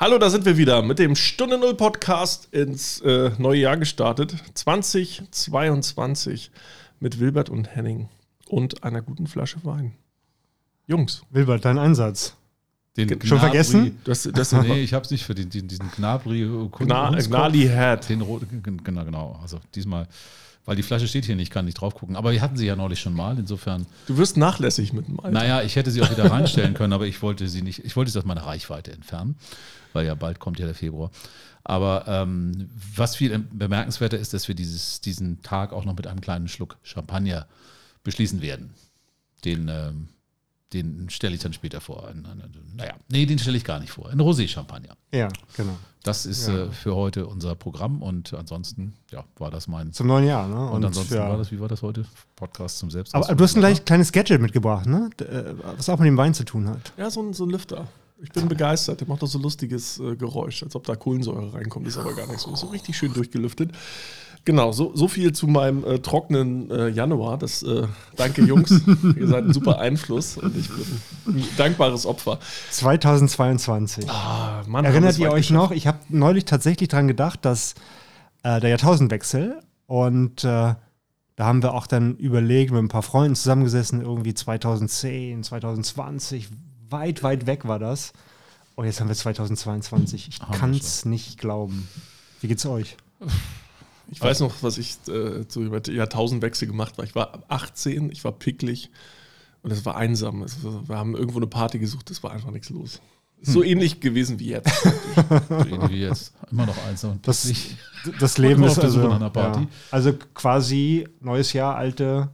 Hallo, da sind wir wieder mit dem Stunde Null Podcast ins äh, neue Jahr gestartet. 2022 mit Wilbert und Henning und einer guten Flasche Wein. Jungs. Wilbert, dein Einsatz. Den Schon Gnabry. vergessen? Das, das, nee, ich habe es nicht für den, diesen Gnabri. Gna, Gnali Hat. Den roten, genau, genau. Also diesmal, weil die Flasche steht hier nicht, kann nicht drauf gucken. Aber wir hatten sie ja neulich schon mal, insofern. Du wirst nachlässig mit dem Alter. Naja, ich hätte sie auch wieder reinstellen können, aber ich wollte sie nicht, ich wollte sie aus meiner Reichweite entfernen weil ja bald kommt ja der Februar. Aber ähm, was viel bemerkenswerter ist, dass wir dieses, diesen Tag auch noch mit einem kleinen Schluck Champagner beschließen werden. Den, ähm, den stelle ich dann später vor. Naja, nee, den stelle ich gar nicht vor. Ein Rosé-Champagner. Ja, genau. Das ist ja. äh, für heute unser Programm und ansonsten, ja, war das mein. Zum neuen Jahr, ne? Und, und ansonsten ja. war das, wie war das heute? Podcast zum Selbst. Aber du hast ein gleich kleines Gadget mitgebracht, ne? Äh, was auch mit dem Wein zu tun hat. Ja, so ein, so ein Lüfter. Ich bin begeistert. Der macht doch so lustiges äh, Geräusch, als ob da Kohlensäure reinkommt. Ist aber gar nicht so. Ist so richtig schön durchgelüftet. Genau, so, so viel zu meinem äh, trockenen äh, Januar. Das, äh, danke, Jungs. Ihr seid ein super Einfluss und ich bin ein dankbares Opfer. 2022. Ah, Mann, Erinnert ihr euch noch? Ich habe neulich tatsächlich daran gedacht, dass äh, der Jahrtausendwechsel und äh, da haben wir auch dann überlegt, mit ein paar Freunden zusammengesessen, irgendwie 2010, 2020, weit, weit weg war das. Und oh, jetzt haben wir 2022. Ich kann es nicht glauben. Wie geht's euch? Ich weiß noch, was ich äh, zu Jahrtausendwechsel gemacht war. Ich war 18, ich war picklig und es war einsam. Es, wir haben irgendwo eine Party gesucht, es war einfach nichts los. So hm. ähnlich gewesen wie jetzt. so ähnlich wie jetzt. Immer noch einsam und das, das Leben ist also, ja, also quasi neues Jahr, alte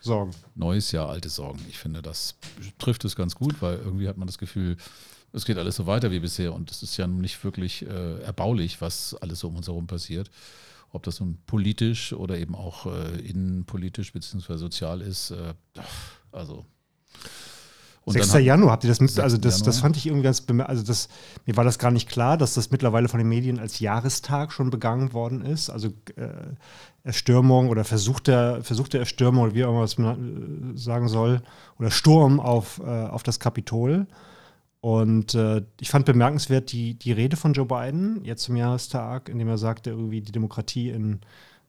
Sorgen. Neues Jahr, alte Sorgen. Ich finde, das trifft es ganz gut, weil irgendwie hat man das Gefühl, es geht alles so weiter wie bisher und es ist ja nicht wirklich äh, erbaulich, was alles so um uns herum passiert. Ob das nun politisch oder eben auch äh, innenpolitisch bzw. sozial ist. Äh, also und 6. Januar habt ihr das mit, also das, das fand ich irgendwie ganz, also das, mir war das gar nicht klar, dass das mittlerweile von den Medien als Jahrestag schon begangen worden ist. Also äh, Erstürmung oder versuchte, versuchte Erstürmung oder wie auch immer man äh, sagen soll, oder Sturm auf, äh, auf das Kapitol. Und äh, ich fand bemerkenswert die, die Rede von Joe Biden jetzt zum Jahrestag, in dem er sagte, irgendwie die Demokratie in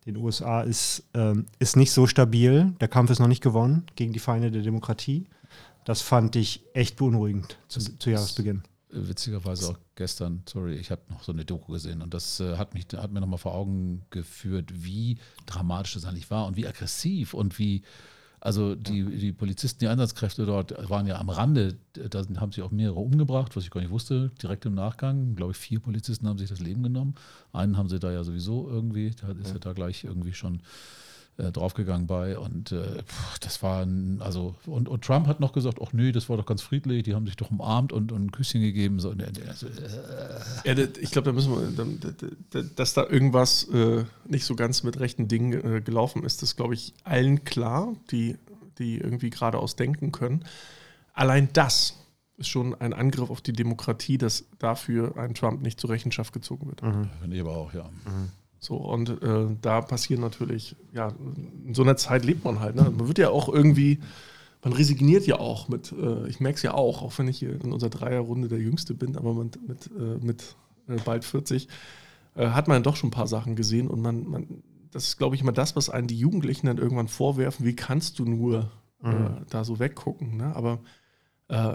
den USA ist, ähm, ist nicht so stabil. Der Kampf ist noch nicht gewonnen gegen die Feinde der Demokratie. Das fand ich echt beunruhigend zu, zu Jahresbeginn. Witzigerweise auch gestern, sorry, ich habe noch so eine Doku gesehen und das äh, hat, mich, hat mir nochmal vor Augen geführt, wie dramatisch das eigentlich war und wie aggressiv und wie, also die, die Polizisten, die Einsatzkräfte dort waren ja am Rande, da haben sich auch mehrere umgebracht, was ich gar nicht wusste, direkt im Nachgang. Glaube ich, vier Polizisten haben sich das Leben genommen. Einen haben sie da ja sowieso irgendwie, da ist ja da gleich irgendwie schon äh, draufgegangen bei. Und äh, das war ein, also, und, und Trump hat noch gesagt, ach nee, das war doch ganz friedlich, die haben sich doch umarmt und, und ein Küsschen gegeben. So, also, äh. Ja, ich glaube, da müssen wir, dass da irgendwas äh, nicht so ganz mit rechten Dingen äh, gelaufen ist, das glaube ich allen klar, die, die irgendwie geradeaus denken können. Allein das ist schon ein Angriff auf die Demokratie, dass dafür ein Trump nicht zur Rechenschaft gezogen wird. Mhm. Finde ich aber auch, ja. Mhm. So, und äh, da passieren natürlich, ja, in so einer Zeit lebt man halt. Ne? Man wird ja auch irgendwie, man resigniert ja auch mit, äh, ich merke es ja auch, auch wenn ich hier in unserer Dreierrunde der Jüngste bin, aber mit, mit, äh, mit äh, bald 40, äh, hat man doch schon ein paar Sachen gesehen und man, man das ist, glaube ich, immer das, was einen die Jugendlichen dann irgendwann vorwerfen, wie kannst du nur äh, mhm. da so weggucken. Ne? Aber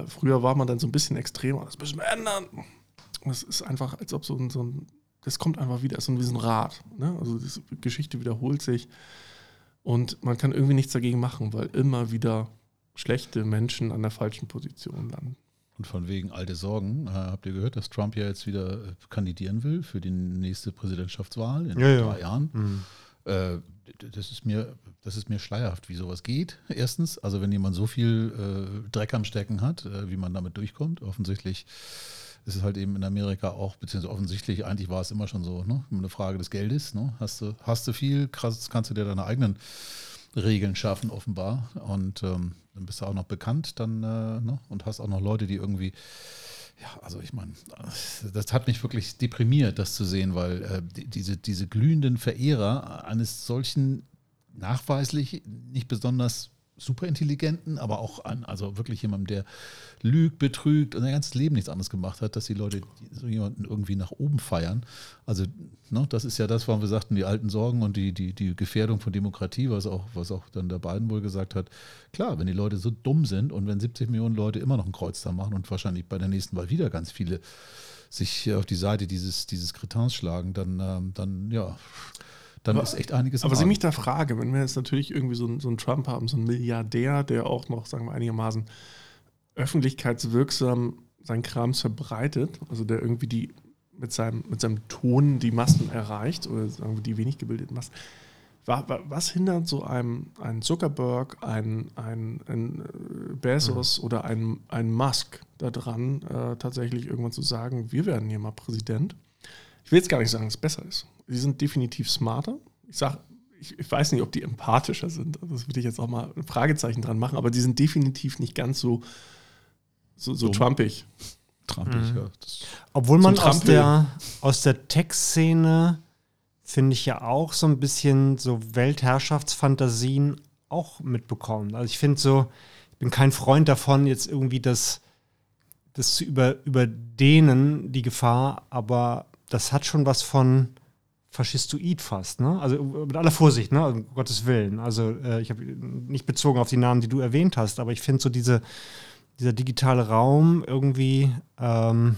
früher war man dann so ein bisschen extremer, das müssen wir ändern. Das ist einfach, als ob so ein, so ein das kommt einfach wieder, so wie so ein Rad. Ne? Also die Geschichte wiederholt sich und man kann irgendwie nichts dagegen machen, weil immer wieder schlechte Menschen an der falschen Position landen. Und von wegen alte Sorgen, äh, habt ihr gehört, dass Trump ja jetzt wieder äh, kandidieren will für die nächste Präsidentschaftswahl in ja, drei ja. Jahren? Mhm. Äh, das ist mir, das ist mir schleierhaft, wie sowas geht. Erstens, also wenn jemand so viel äh, Dreck am Stecken hat, äh, wie man damit durchkommt, offensichtlich ist es halt eben in Amerika auch, beziehungsweise offensichtlich, eigentlich war es immer schon so, ne? eine Frage des Geldes. Ne? Hast, du, hast du viel, krass, kannst du dir deine eigenen Regeln schaffen, offenbar. Und ähm, dann bist du auch noch bekannt dann äh, ne? und hast auch noch Leute, die irgendwie, ja, also ich meine, das hat mich wirklich deprimiert, das zu sehen, weil äh, die, diese, diese glühenden Verehrer eines solchen nachweislich nicht besonders superintelligenten, aber auch an, also wirklich jemandem, der lügt, betrügt und sein ganzes Leben nichts anderes gemacht hat, dass die Leute so jemanden irgendwie nach oben feiern. Also, ne, das ist ja das, warum wir sagten, die alten Sorgen und die, die, die Gefährdung von Demokratie, was auch, was auch dann der Biden wohl gesagt hat. Klar, wenn die Leute so dumm sind und wenn 70 Millionen Leute immer noch ein Kreuz da machen und wahrscheinlich bei der nächsten Wahl wieder ganz viele sich auf die Seite dieses, dieses Kretins schlagen, dann, ähm, dann ja dann aber, ist echt einiges. Aber was ich mich da frage, wenn wir jetzt natürlich irgendwie so, so einen Trump haben, so einen Milliardär, der auch noch, sagen wir einigermaßen öffentlichkeitswirksam seinen Kram verbreitet, also der irgendwie die mit seinem, mit seinem Ton die Massen erreicht oder sagen wir die wenig gebildeten Massen. Was hindert so einem, einen Zuckerberg, einen, einen, einen äh, Bezos mhm. oder einen, einen Musk daran, äh, tatsächlich irgendwann zu sagen, wir werden hier mal Präsident? Ich will jetzt gar nicht sagen, dass es besser ist sie sind definitiv smarter. Ich sage, ich, ich, weiß nicht, ob die empathischer sind. Das würde ich jetzt auch mal ein Fragezeichen dran machen, aber die sind definitiv nicht ganz so, so, so trumpig. Trumpig, mhm. ja. Obwohl man aus der, aus der Tech-Szene, finde ich ja auch so ein bisschen so Weltherrschaftsfantasien auch mitbekommen. Also ich finde so, ich bin kein Freund davon, jetzt irgendwie das, das zu über, überdehnen, die Gefahr, aber das hat schon was von faschistoid fast, ne? Also mit aller Vorsicht, ne? Um Gottes Willen. Also äh, ich habe nicht bezogen auf die Namen, die du erwähnt hast, aber ich finde so diese, dieser digitale Raum irgendwie, ähm,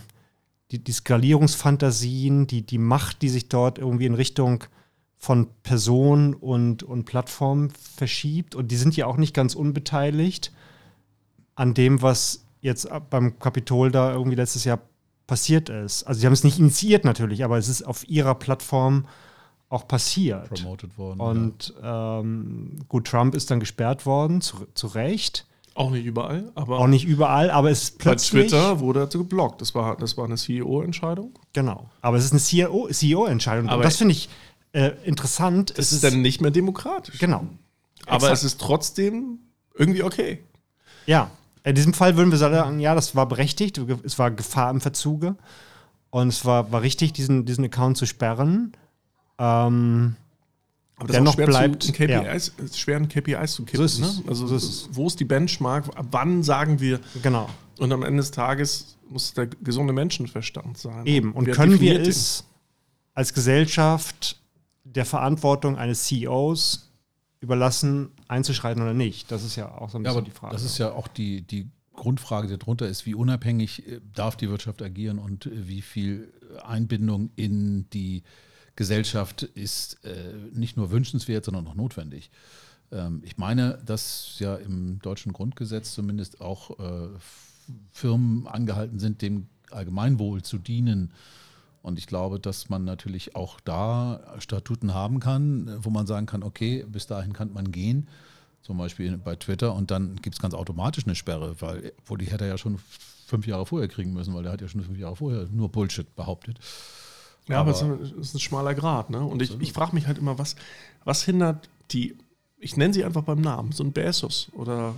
die, die Skalierungsfantasien, die, die Macht, die sich dort irgendwie in Richtung von Person und, und Plattform verschiebt. Und die sind ja auch nicht ganz unbeteiligt an dem, was jetzt beim Kapitol da irgendwie letztes Jahr passiert ist. Also sie haben es nicht initiiert natürlich, aber es ist auf ihrer Plattform auch passiert. Promoted worden. Und ja. ähm, gut, Trump ist dann gesperrt worden, zu, zu Recht. Auch nicht überall, aber. Auch nicht überall, aber es ist plötzlich. Bei Twitter wurde er geblockt. Das war, das war eine CEO-Entscheidung. Genau. Aber es ist eine CEO-Entscheidung. CEO und das finde ich äh, interessant. Es ist dann nicht mehr demokratisch. Genau. Aber Exakt. es ist trotzdem irgendwie okay. Ja, in diesem Fall würden wir sagen, ja, das war berechtigt, es war Gefahr im Verzuge und es war, war richtig, diesen, diesen Account zu sperren. Ähm, aber das dennoch bleibt zu, KPIs, ja. schwer in KPIs zu kippen. So ne? Also so ist wo ist die Benchmark? Wann sagen wir? Genau. Und am Ende des Tages muss der gesunde Menschenverstand sein. Eben. Und, und können wir es als Gesellschaft der Verantwortung eines CEOs überlassen, einzuschreiten oder nicht. Das ist ja auch so ein bisschen ja, die Frage. Das ist ja auch die, die Grundfrage, die darunter ist, wie unabhängig äh, darf die Wirtschaft agieren und äh, wie viel Einbindung in die Gesellschaft ist äh, nicht nur wünschenswert, sondern auch notwendig. Ähm, ich meine, dass ja im deutschen Grundgesetz zumindest auch äh, Firmen angehalten sind, dem Allgemeinwohl zu dienen und ich glaube, dass man natürlich auch da Statuten haben kann, wo man sagen kann, okay, bis dahin kann man gehen, zum Beispiel bei Twitter, und dann gibt es ganz automatisch eine Sperre, weil wo die hätte er ja schon fünf Jahre vorher kriegen müssen, weil der hat ja schon fünf Jahre vorher nur Bullshit behauptet. Ja, aber, aber es ist ein schmaler Grad. Ne? Und ich, ich frage mich halt immer, was, was hindert die, ich nenne sie einfach beim Namen, so ein Bezos oder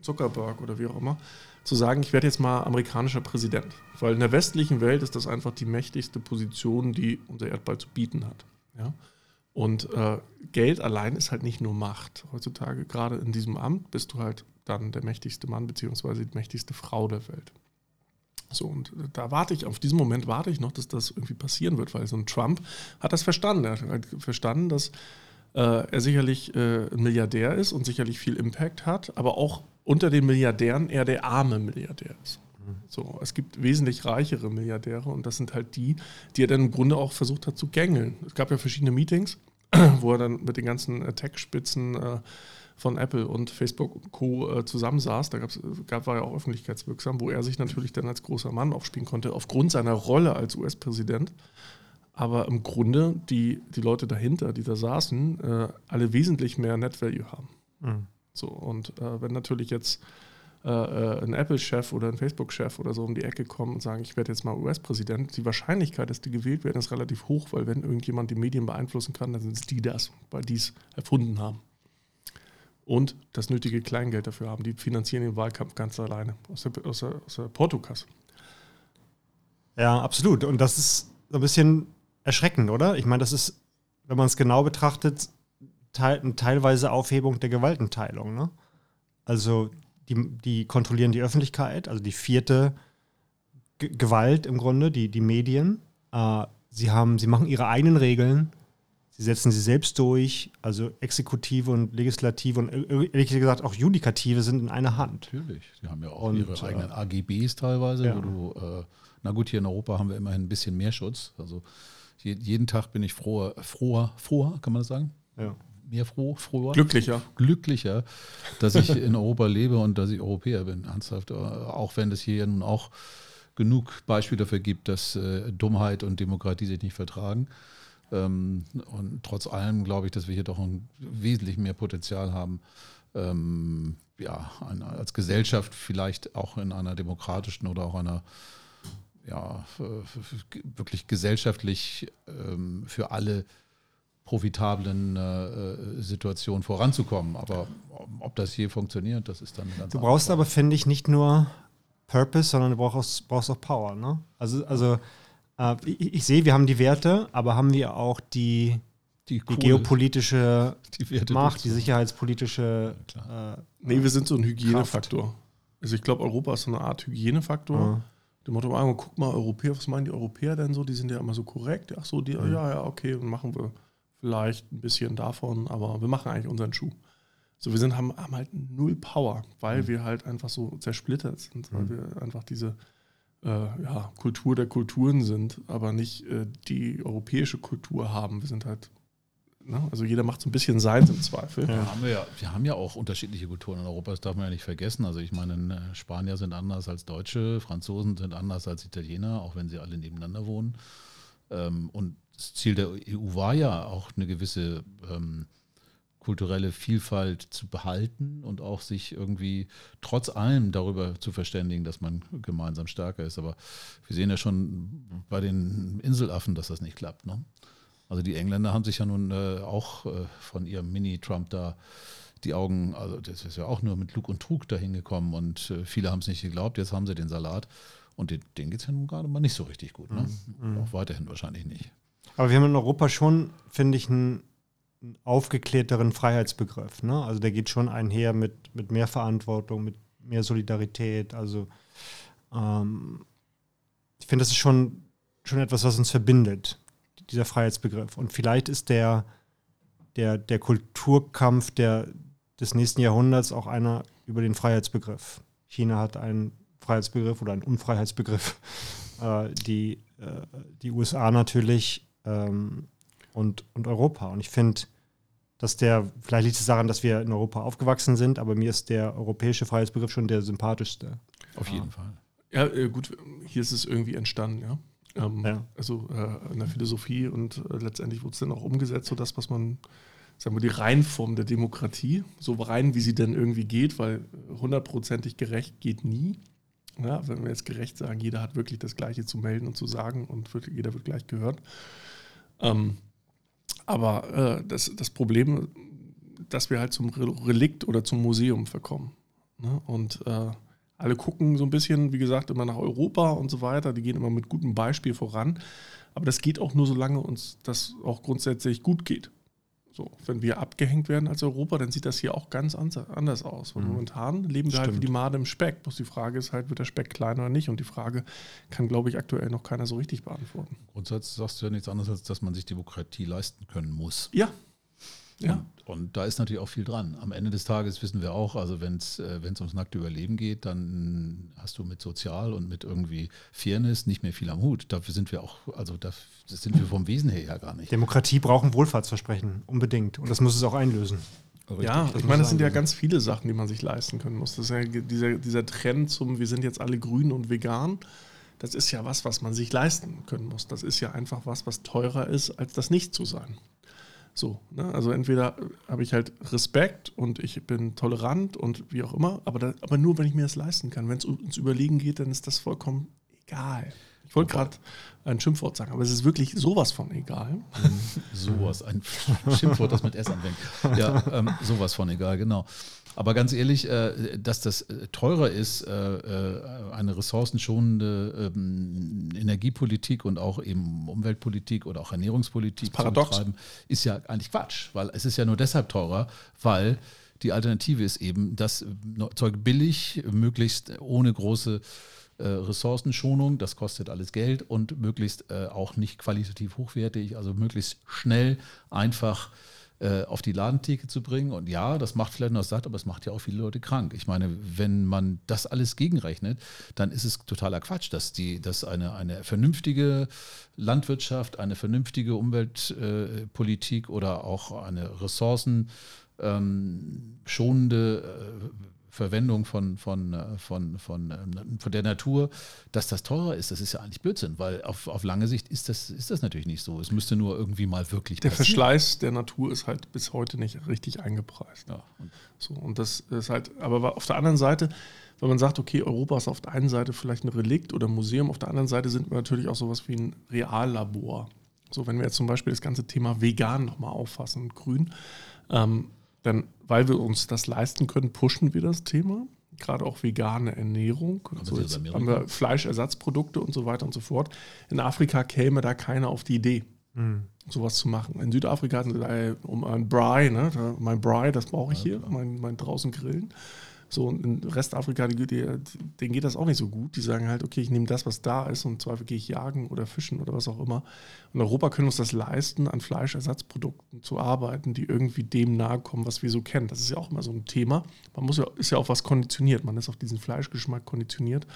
Zuckerberg oder wie auch immer, zu sagen, ich werde jetzt mal amerikanischer Präsident. Weil in der westlichen Welt ist das einfach die mächtigste Position, die unser Erdball zu bieten hat. Ja? Und äh, Geld allein ist halt nicht nur Macht. Heutzutage, gerade in diesem Amt, bist du halt dann der mächtigste Mann beziehungsweise die mächtigste Frau der Welt. So, und da warte ich, auf diesen Moment warte ich noch, dass das irgendwie passieren wird, weil so ein Trump hat das verstanden. Er hat halt verstanden, dass äh, er sicherlich äh, ein Milliardär ist und sicherlich viel Impact hat, aber auch unter den Milliardären eher der arme Milliardär ist. So, es gibt wesentlich reichere Milliardäre und das sind halt die, die er dann im Grunde auch versucht hat zu gängeln. Es gab ja verschiedene Meetings, wo er dann mit den ganzen Tech-Spitzen äh, von Apple und Facebook und Co. Äh, zusammensaß. Da gab, war er auch öffentlichkeitswirksam, wo er sich natürlich dann als großer Mann aufspielen konnte, aufgrund seiner Rolle als US-Präsident. Aber im Grunde die, die Leute dahinter, die da saßen, äh, alle wesentlich mehr Net Value haben. Mhm. So, und äh, wenn natürlich jetzt äh, äh, ein Apple-Chef oder ein Facebook-Chef oder so um die Ecke kommen und sagen, ich werde jetzt mal US-Präsident, die Wahrscheinlichkeit, dass die gewählt werden, ist relativ hoch, weil wenn irgendjemand die Medien beeinflussen kann, dann sind es die das, weil die es erfunden haben. Und das nötige Kleingeld dafür haben. Die finanzieren den Wahlkampf ganz alleine aus der, aus der, aus der Portokasse. Ja, absolut. Und das ist so ein bisschen erschreckend, oder? Ich meine, das ist, wenn man es genau betrachtet, teil, eine teilweise Aufhebung der Gewaltenteilung. Ne? Also die, die kontrollieren die Öffentlichkeit, also die vierte G Gewalt im Grunde, die, die Medien. Äh, sie, haben, sie machen ihre eigenen Regeln, sie setzen sie selbst durch, also Exekutive und Legislative und äh, ehrlich gesagt auch Judikative sind in einer Hand. Natürlich, sie haben ja auch und, ihre eigenen AGBs teilweise, ja. wo du, äh, na gut, hier in Europa haben wir immerhin ein bisschen mehr Schutz. Also je, jeden Tag bin ich froher, froher, froher, kann man das sagen? Ja mehr froh, froher. Glücklicher. Glücklicher, dass ich in Europa lebe und dass ich Europäer bin, ernsthaft. Auch wenn es hier nun auch genug Beispiele dafür gibt, dass äh, Dummheit und Demokratie sich nicht vertragen. Ähm, und trotz allem glaube ich, dass wir hier doch ein wesentlich mehr Potenzial haben, ähm, ja, eine, als Gesellschaft vielleicht auch in einer demokratischen oder auch einer ja, wirklich gesellschaftlich ähm, für alle profitablen äh, äh, Situation voranzukommen. Aber ob das hier funktioniert, das ist dann ganz Du brauchst aber, finde ich, nicht nur Purpose, sondern du brauchst, brauchst auch Power. Ne? Also, also äh, ich, ich, sehe, wir haben die Werte, aber haben wir auch die, die, die geopolitische die Macht, die sicherheitspolitische. Ja, äh, nee, wir sind so ein Hygienefaktor. Kraft. Also ich glaube, Europa ist so eine Art Hygienefaktor. Ja. Dem Motto, ah, guck mal, Europäer, was meinen die Europäer denn so? Die sind ja immer so korrekt. Ach so, die, mhm. ja, ja, okay, machen wir vielleicht ein bisschen davon, aber wir machen eigentlich unseren Schuh. So, wir sind, haben, haben halt null Power, weil mhm. wir halt einfach so zersplittert sind, weil mhm. wir einfach diese äh, ja, Kultur der Kulturen sind, aber nicht äh, die europäische Kultur haben. Wir sind halt, ne? also jeder macht so ein bisschen seins im Zweifel. Ja. Haben wir, ja, wir haben ja auch unterschiedliche Kulturen in Europa, das darf man ja nicht vergessen. Also ich meine, äh, Spanier sind anders als Deutsche, Franzosen sind anders als Italiener, auch wenn sie alle nebeneinander wohnen. Ähm, und das Ziel der EU war ja auch eine gewisse ähm, kulturelle Vielfalt zu behalten und auch sich irgendwie trotz allem darüber zu verständigen, dass man gemeinsam stärker ist. Aber wir sehen ja schon bei den Inselaffen, dass das nicht klappt. Ne? Also die Engländer haben sich ja nun äh, auch äh, von ihrem Mini-Trump da die Augen, also das ist ja auch nur mit Lug und Trug dahin gekommen und äh, viele haben es nicht geglaubt, jetzt haben sie den Salat und denen, denen geht es ja nun gerade mal nicht so richtig gut. Ne? Mhm. Auch weiterhin wahrscheinlich nicht. Aber wir haben in Europa schon, finde ich, einen, einen aufgeklärteren Freiheitsbegriff. Ne? Also der geht schon einher mit, mit mehr Verantwortung, mit mehr Solidarität. Also ähm, ich finde, das ist schon, schon etwas, was uns verbindet, dieser Freiheitsbegriff. Und vielleicht ist der, der, der Kulturkampf der, des nächsten Jahrhunderts auch einer über den Freiheitsbegriff. China hat einen Freiheitsbegriff oder einen Unfreiheitsbegriff. Äh, die, äh, die USA natürlich ähm, und, und Europa. Und ich finde, dass der, vielleicht liegt es daran, dass wir in Europa aufgewachsen sind, aber mir ist der europäische Freiheitsbegriff schon der sympathischste. Auf jeden ah. Fall. Ja, äh, gut, hier ist es irgendwie entstanden, ja. Ähm, ja. Also äh, in der Philosophie und äh, letztendlich wurde es dann auch umgesetzt, so das, was man, sagen wir, die Reinform der Demokratie, so rein, wie sie denn irgendwie geht, weil hundertprozentig gerecht geht nie. Ja, wenn wir jetzt gerecht sagen, jeder hat wirklich das Gleiche zu melden und zu sagen und wird, jeder wird gleich gehört. Ähm, aber äh, das, das Problem, dass wir halt zum Relikt oder zum Museum verkommen. Ne? Und äh, alle gucken so ein bisschen, wie gesagt, immer nach Europa und so weiter. Die gehen immer mit gutem Beispiel voran. Aber das geht auch nur, solange uns das auch grundsätzlich gut geht. So, wenn wir abgehängt werden als Europa, dann sieht das hier auch ganz anders aus. Mhm. momentan leben wir Stimmt. halt wie die Made im Speck. Bloß die Frage ist halt, wird der Speck kleiner oder nicht? Und die Frage kann, glaube ich, aktuell noch keiner so richtig beantworten. Grundsätzlich sagst du ja nichts anderes, als dass man sich Demokratie leisten können muss. Ja, ja. Und, und, da ist natürlich auch viel dran. Am Ende des Tages wissen wir auch, also wenn es äh, ums nackte Überleben geht, dann hast du mit Sozial und mit irgendwie Fairness nicht mehr viel am Hut. Dafür sind wir auch, also das sind wir vom Wesen her ja gar nicht. Demokratie braucht ein Wohlfahrtsversprechen, unbedingt. Und das muss es auch einlösen. Richtig, ja, ich meine, das sind ja ganz viele Sachen, die man sich leisten können muss. Das ist ja dieser, dieser Trend zum, wir sind jetzt alle grün und vegan. Das ist ja was, was man sich leisten können muss. Das ist ja einfach was, was teurer ist, als das nicht zu sein. So, ne? Also entweder habe ich halt Respekt und ich bin tolerant und wie auch immer, aber, da, aber nur, wenn ich mir das leisten kann. Wenn es ums Überlegen geht, dann ist das vollkommen egal. Ich wollte gerade ein Schimpfwort sagen, aber es ist wirklich sowas von egal. Mhm. sowas, ein Schimpfwort, das mit S anfängt. Ja, ähm, sowas von egal, genau. Aber ganz ehrlich, äh, dass das äh, teurer ist, äh, eine ressourcenschonende ähm, Energiepolitik und auch eben Umweltpolitik oder auch Ernährungspolitik zu betreiben, ist ja eigentlich Quatsch, weil es ist ja nur deshalb teurer, weil die Alternative ist eben, das Zeug billig, möglichst ohne große äh, Ressourcenschonung, das kostet alles Geld und möglichst äh, auch nicht qualitativ hochwertig, also möglichst schnell, einfach äh, auf die Ladentheke zu bringen. Und ja, das macht vielleicht noch satt, aber es macht ja auch viele Leute krank. Ich meine, wenn man das alles gegenrechnet, dann ist es totaler Quatsch, dass, die, dass eine, eine vernünftige Landwirtschaft, eine vernünftige Umweltpolitik äh, oder auch eine ressourcenschonende ähm, Verwendung von, von, äh, von, von, ähm, von der Natur, dass das teurer ist, das ist ja eigentlich Blödsinn, weil auf, auf lange Sicht ist das, ist das natürlich nicht so. Es müsste nur irgendwie mal wirklich Der passieren. Verschleiß der Natur ist halt bis heute nicht richtig eingepreist. Ja. Und so, und das ist halt, aber auf der anderen Seite, wenn man sagt, okay, Europa ist auf der einen Seite vielleicht ein Relikt oder ein Museum, auf der anderen Seite sind wir natürlich auch sowas wie ein Reallabor. So, wenn wir jetzt zum Beispiel das ganze Thema vegan nochmal auffassen und grün, ähm, dann, weil wir uns das leisten können, pushen wir das Thema. Gerade auch vegane Ernährung. Also jetzt haben wir Fleischersatzprodukte und so weiter und so fort. In Afrika käme da keiner auf die Idee, mhm. sowas zu machen. In Südafrika sind sie um ein Braai, ne? mein Braai, das brauche ich ja, hier, mein, mein draußen Grillen. So, und in Restafrika, die, die, denen geht das auch nicht so gut. Die sagen halt, okay, ich nehme das, was da ist, und im Zweifel gehe ich jagen oder fischen oder was auch immer. In Europa können wir uns das leisten, an Fleischersatzprodukten zu arbeiten, die irgendwie dem nahe kommen, was wir so kennen. Das ist ja auch immer so ein Thema. Man muss ja, ist ja auch was konditioniert. Man ist auf diesen Fleischgeschmack konditioniert.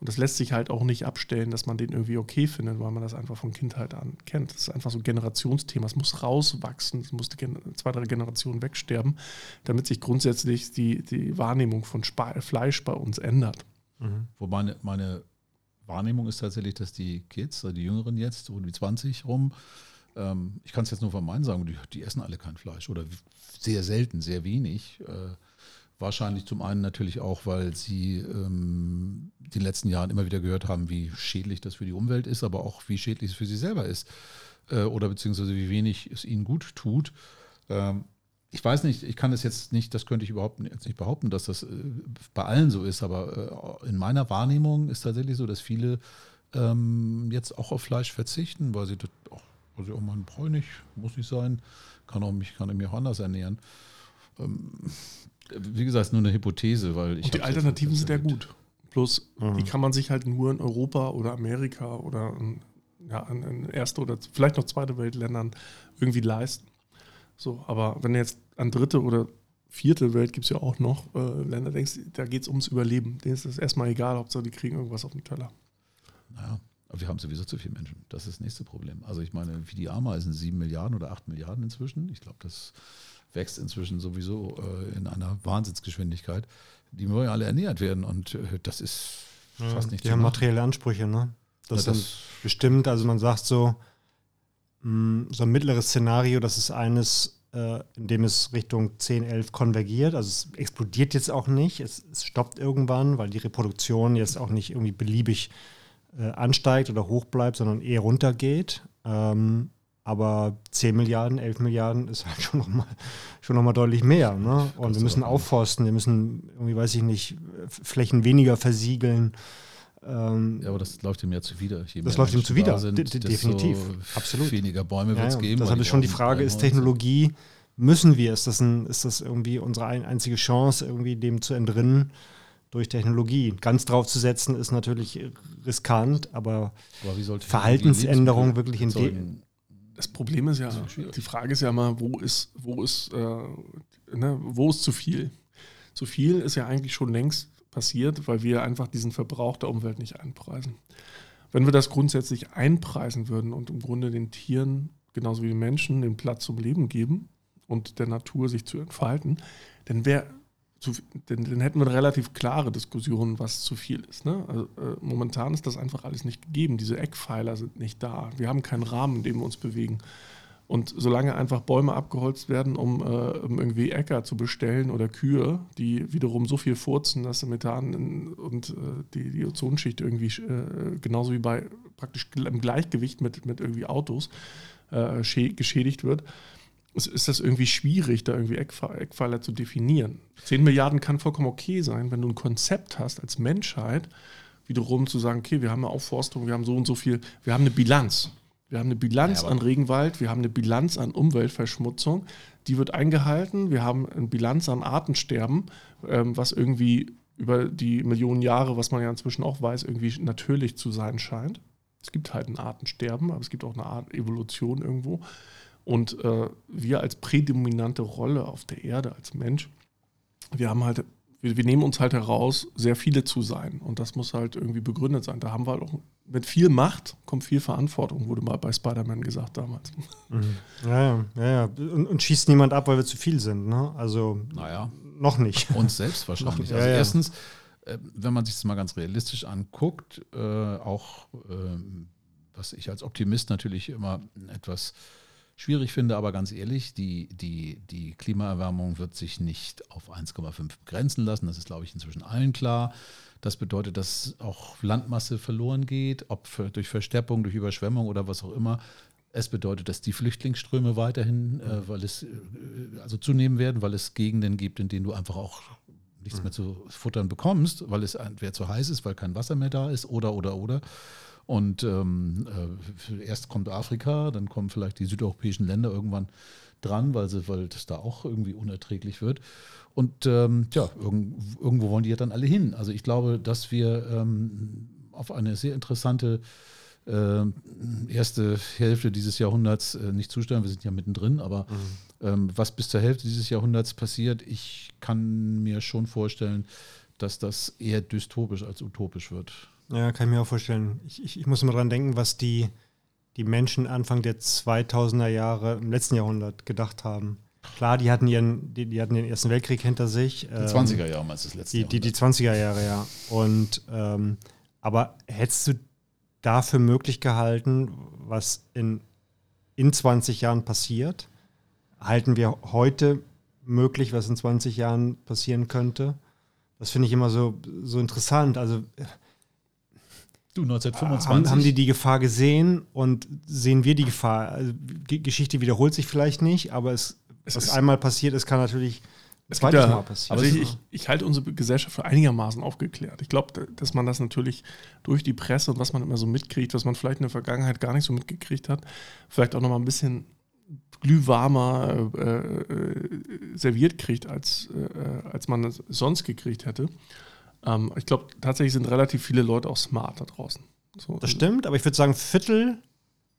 Und das lässt sich halt auch nicht abstellen, dass man den irgendwie okay findet, weil man das einfach von Kindheit an kennt. Das ist einfach so ein Generationsthema. Es muss rauswachsen, es muss zwei, drei Generationen wegsterben, damit sich grundsätzlich die, die Wahrnehmung von Sp Fleisch bei uns ändert. Mhm. Wo meine, meine Wahrnehmung ist tatsächlich, dass die Kids, also die Jüngeren jetzt, so wie 20 rum, ähm, ich kann es jetzt nur von meinen sagen, die, die, essen alle kein Fleisch oder sehr selten, sehr wenig. Äh, Wahrscheinlich zum einen natürlich auch, weil sie ähm, in den letzten Jahren immer wieder gehört haben, wie schädlich das für die Umwelt ist, aber auch wie schädlich es für sie selber ist äh, oder beziehungsweise wie wenig es ihnen gut tut. Ähm, ich weiß nicht, ich kann es jetzt nicht, das könnte ich überhaupt jetzt nicht behaupten, dass das äh, bei allen so ist, aber äh, in meiner Wahrnehmung ist tatsächlich so, dass viele ähm, jetzt auch auf Fleisch verzichten, weil sie das auch, weil sie auch mal bräunig, muss nicht sein, kann auch mich, kann ich mich auch anders ernähren. Ähm, wie gesagt, nur eine Hypothese, weil ich. Und die Alternativen sind ja gut. Bloß, mhm. die kann man sich halt nur in Europa oder Amerika oder in, ja, in, in erste oder vielleicht noch zweite Weltländern irgendwie leisten. So, aber wenn du jetzt an dritte oder vierte Welt gibt es ja auch noch äh, Länder, denkst da geht es ums Überleben. Denen ist es erstmal egal, Hauptsache die kriegen irgendwas auf den Teller. Naja, aber wir haben sowieso zu viele Menschen. Das ist das nächste Problem. Also ich meine, wie die Ameisen, sieben Milliarden oder acht Milliarden inzwischen. Ich glaube, das wächst inzwischen sowieso äh, in einer Wahnsinnsgeschwindigkeit. Die wollen ja alle ernährt werden und äh, das ist ja, fast nicht Die haben materielle Ansprüche, ne? Das, ja, das sind bestimmt, also man sagt so, so ein mittleres Szenario, das ist eines, äh, in dem es Richtung 10, 11 konvergiert. Also es explodiert jetzt auch nicht, es, es stoppt irgendwann, weil die Reproduktion jetzt auch nicht irgendwie beliebig äh, ansteigt oder hoch bleibt, sondern eher runtergeht. Ähm, aber 10 Milliarden, 11 Milliarden ist halt schon nochmal schon noch mal deutlich mehr. Ne? Und wir müssen aufforsten, wir müssen irgendwie, weiß ich nicht, Flächen weniger versiegeln. Ähm, ja, aber das läuft ihm ja zuwider. Je das läuft ihm zuwider, sind, definitiv. Absolut. Weniger Bäume wird es ja, geben. Das ist schon die Frage, ist Technologie, müssen wir, ist das, ein, ist das irgendwie unsere einzige Chance, irgendwie dem zu entrinnen? durch Technologie. Ganz drauf zu setzen ist natürlich riskant, aber, aber Verhaltensänderung wirklich in dem das Problem ist ja, ist die Frage ist ja mal, wo ist, wo ist, äh, ne, wo ist zu viel? Zu viel ist ja eigentlich schon längst passiert, weil wir einfach diesen Verbrauch der Umwelt nicht einpreisen. Wenn wir das grundsätzlich einpreisen würden und im Grunde den Tieren genauso wie den Menschen den Platz zum Leben geben und der Natur sich zu entfalten, dann wäre dann, dann, hätten wir eine relativ klare Diskussion, was zu viel ist. Ne? Also, äh, momentan ist das einfach alles nicht gegeben. Diese Eckpfeiler sind nicht da. Wir haben keinen Rahmen, in dem wir uns bewegen. Und solange einfach Bäume abgeholzt werden, um, äh, um irgendwie Äcker zu bestellen oder Kühe, die wiederum so viel furzen, dass Methan in, und äh, die, die Ozonschicht irgendwie äh, genauso wie bei praktisch im Gleichgewicht mit, mit irgendwie Autos äh, geschädigt wird, ist, ist das irgendwie schwierig, da irgendwie Eckpfeiler zu definieren. 10 Milliarden kann vollkommen okay sein, wenn du ein Konzept hast als Menschheit, wiederum zu sagen, okay, wir haben eine Aufforstung, wir haben so und so viel, wir haben eine Bilanz. Wir haben eine Bilanz ja, an Regenwald, wir haben eine Bilanz an Umweltverschmutzung, die wird eingehalten. Wir haben eine Bilanz an Artensterben, ähm, was irgendwie über die Millionen Jahre, was man ja inzwischen auch weiß, irgendwie natürlich zu sein scheint. Es gibt halt ein Artensterben, aber es gibt auch eine Art Evolution irgendwo. Und äh, wir als prädominante Rolle auf der Erde, als Mensch, wir haben halt wir, wir, nehmen uns halt heraus, sehr viele zu sein. Und das muss halt irgendwie begründet sein. Da haben wir halt auch mit viel Macht kommt viel Verantwortung, wurde mal bei Spider-Man gesagt damals. Mhm. Ja, ja, ja, ja. Und, und, schießt niemand ab, weil wir zu viel sind. Ne? Also naja. noch nicht. Uns selbst wahrscheinlich. also ja, erstens, äh, wenn man sich das mal ganz realistisch anguckt, äh, auch äh, was ich als Optimist natürlich immer etwas schwierig finde, aber ganz ehrlich, die, die, die Klimaerwärmung wird sich nicht auf 1,5 begrenzen lassen. Das ist, glaube ich, inzwischen allen klar. Das bedeutet, dass auch Landmasse verloren geht, ob für, durch Versteppung, durch Überschwemmung oder was auch immer. Es bedeutet, dass die Flüchtlingsströme weiterhin, äh, weil es äh, also zunehmen werden, weil es Gegenden gibt, in denen du einfach auch nichts mhm. mehr zu futtern bekommst, weil es entweder zu heiß ist, weil kein Wasser mehr da ist oder oder oder. Und ähm, äh, erst kommt Afrika, dann kommen vielleicht die südeuropäischen Länder irgendwann dran, weil, sie, weil das da auch irgendwie unerträglich wird. Und ähm, ja, irgend, irgendwo wollen die ja dann alle hin. Also ich glaube, dass wir ähm, auf eine sehr interessante äh, erste Hälfte dieses Jahrhunderts äh, nicht zustellen. Wir sind ja mittendrin, aber mhm. ähm, was bis zur Hälfte dieses Jahrhunderts passiert, ich kann mir schon vorstellen, dass das eher dystopisch als utopisch wird. Ja, kann ich mir auch vorstellen. Ich, ich, ich muss immer dran denken, was die, die Menschen Anfang der 2000er Jahre im letzten Jahrhundert gedacht haben. Klar, die hatten ihren, die, die hatten den Ersten Weltkrieg hinter sich. Die 20er Jahre meinst du das letzte die, die, die 20er Jahre, ja. Und ähm, aber hättest du dafür möglich gehalten, was in, in 20 Jahren passiert? Halten wir heute möglich, was in 20 Jahren passieren könnte? Das finde ich immer so, so interessant. Also Du, 1925. Haben, haben, die die Gefahr gesehen und sehen wir die Gefahr? Also, die Geschichte wiederholt sich vielleicht nicht, aber es, es was einmal passiert ist, kann natürlich ein zweites Mal passieren. Also ich, ich, ich, halte unsere Gesellschaft für einigermaßen aufgeklärt. Ich glaube, dass man das natürlich durch die Presse und was man immer so mitkriegt, was man vielleicht in der Vergangenheit gar nicht so mitgekriegt hat, vielleicht auch noch mal ein bisschen glühwarmer äh, äh, serviert kriegt, als, äh, als man es sonst gekriegt hätte. Ähm, ich glaube, tatsächlich sind relativ viele Leute auch smart da draußen. So, das stimmt, aber ich würde sagen, Viertel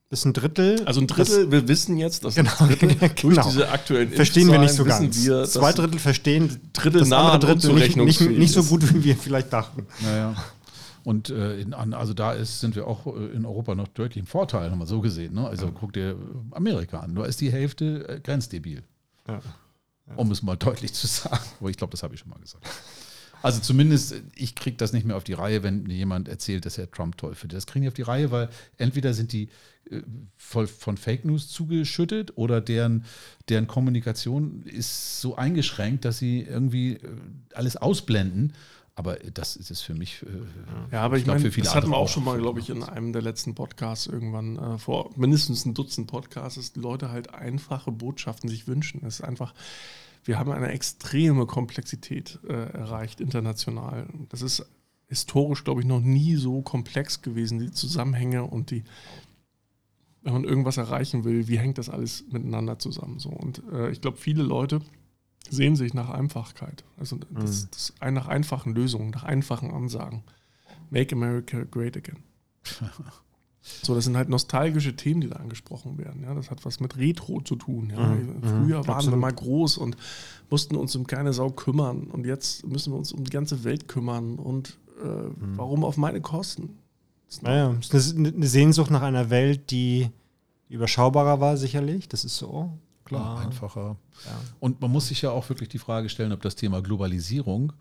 bis ein Drittel. Also ein Drittel, das, wir wissen jetzt, dass genau, ein Drittel genau. durch diese aktuellen Verstehen wir nicht so ganz. Wir, Zwei Drittel verstehen Drittel das nah Drittel nicht, nicht, nicht, so gut, wie wir vielleicht dachten. Naja. Und äh, in, also da ist, sind wir auch äh, in Europa noch deutlich im Vorteil, haben wir so gesehen. Ne? Also ja. guck dir Amerika an. Da ist die Hälfte äh, grenzdebil. Ja. Ja. Um es mal deutlich zu sagen. Aber ich glaube, das habe ich schon mal gesagt. Also zumindest, ich kriege das nicht mehr auf die Reihe, wenn jemand erzählt, dass er Trump toll findet. Das kriegen die auf die Reihe, weil entweder sind die äh, voll von Fake News zugeschüttet oder deren, deren Kommunikation ist so eingeschränkt, dass sie irgendwie äh, alles ausblenden. Aber das ist es für mich. Äh, ja, aber ich, ich meine, das hatten wir auch schon mal, glaube ich, in einem der letzten Podcasts irgendwann äh, vor mindestens ein Dutzend Podcasts, dass die Leute halt einfache Botschaften sich wünschen. Es ist einfach, wir haben eine extreme Komplexität äh, erreicht international. Das ist historisch, glaube ich, noch nie so komplex gewesen, die Zusammenhänge und die, wenn man irgendwas erreichen will, wie hängt das alles miteinander zusammen? So. Und äh, ich glaube, viele Leute sehen sich nach Einfachkeit. Also das, mhm. das, nach einfachen Lösungen, nach einfachen Ansagen. Make America Great Again. So, das sind halt nostalgische Themen, die da angesprochen werden. Ja, das hat was mit Retro zu tun. Ja. Mhm. Früher mhm. waren Absolut. wir mal groß und mussten uns um keine Sau kümmern. Und jetzt müssen wir uns um die ganze Welt kümmern. Und äh, mhm. warum auf meine Kosten? Naja, es ist eine Sehnsucht nach einer Welt, die überschaubarer war, sicherlich. Das ist so. Klar, ah. einfacher. Ja. Und man muss sich ja auch wirklich die Frage stellen, ob das Thema Globalisierung,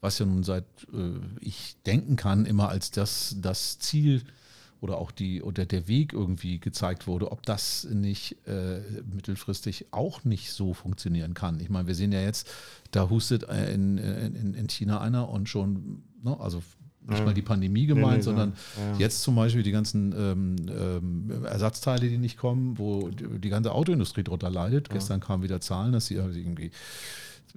was ja nun seit äh, ich denken kann, immer als das, das Ziel oder auch die oder der Weg irgendwie gezeigt wurde, ob das nicht äh, mittelfristig auch nicht so funktionieren kann. Ich meine, wir sehen ja jetzt, da hustet äh, in, in, in China einer und schon, ne, also nicht ja. mal die Pandemie gemeint, nee, nee, sondern ja. jetzt zum Beispiel die ganzen ähm, ähm, Ersatzteile, die nicht kommen, wo die, ganze Autoindustrie drunter leidet. Ja. Gestern kamen wieder Zahlen, dass sie irgendwie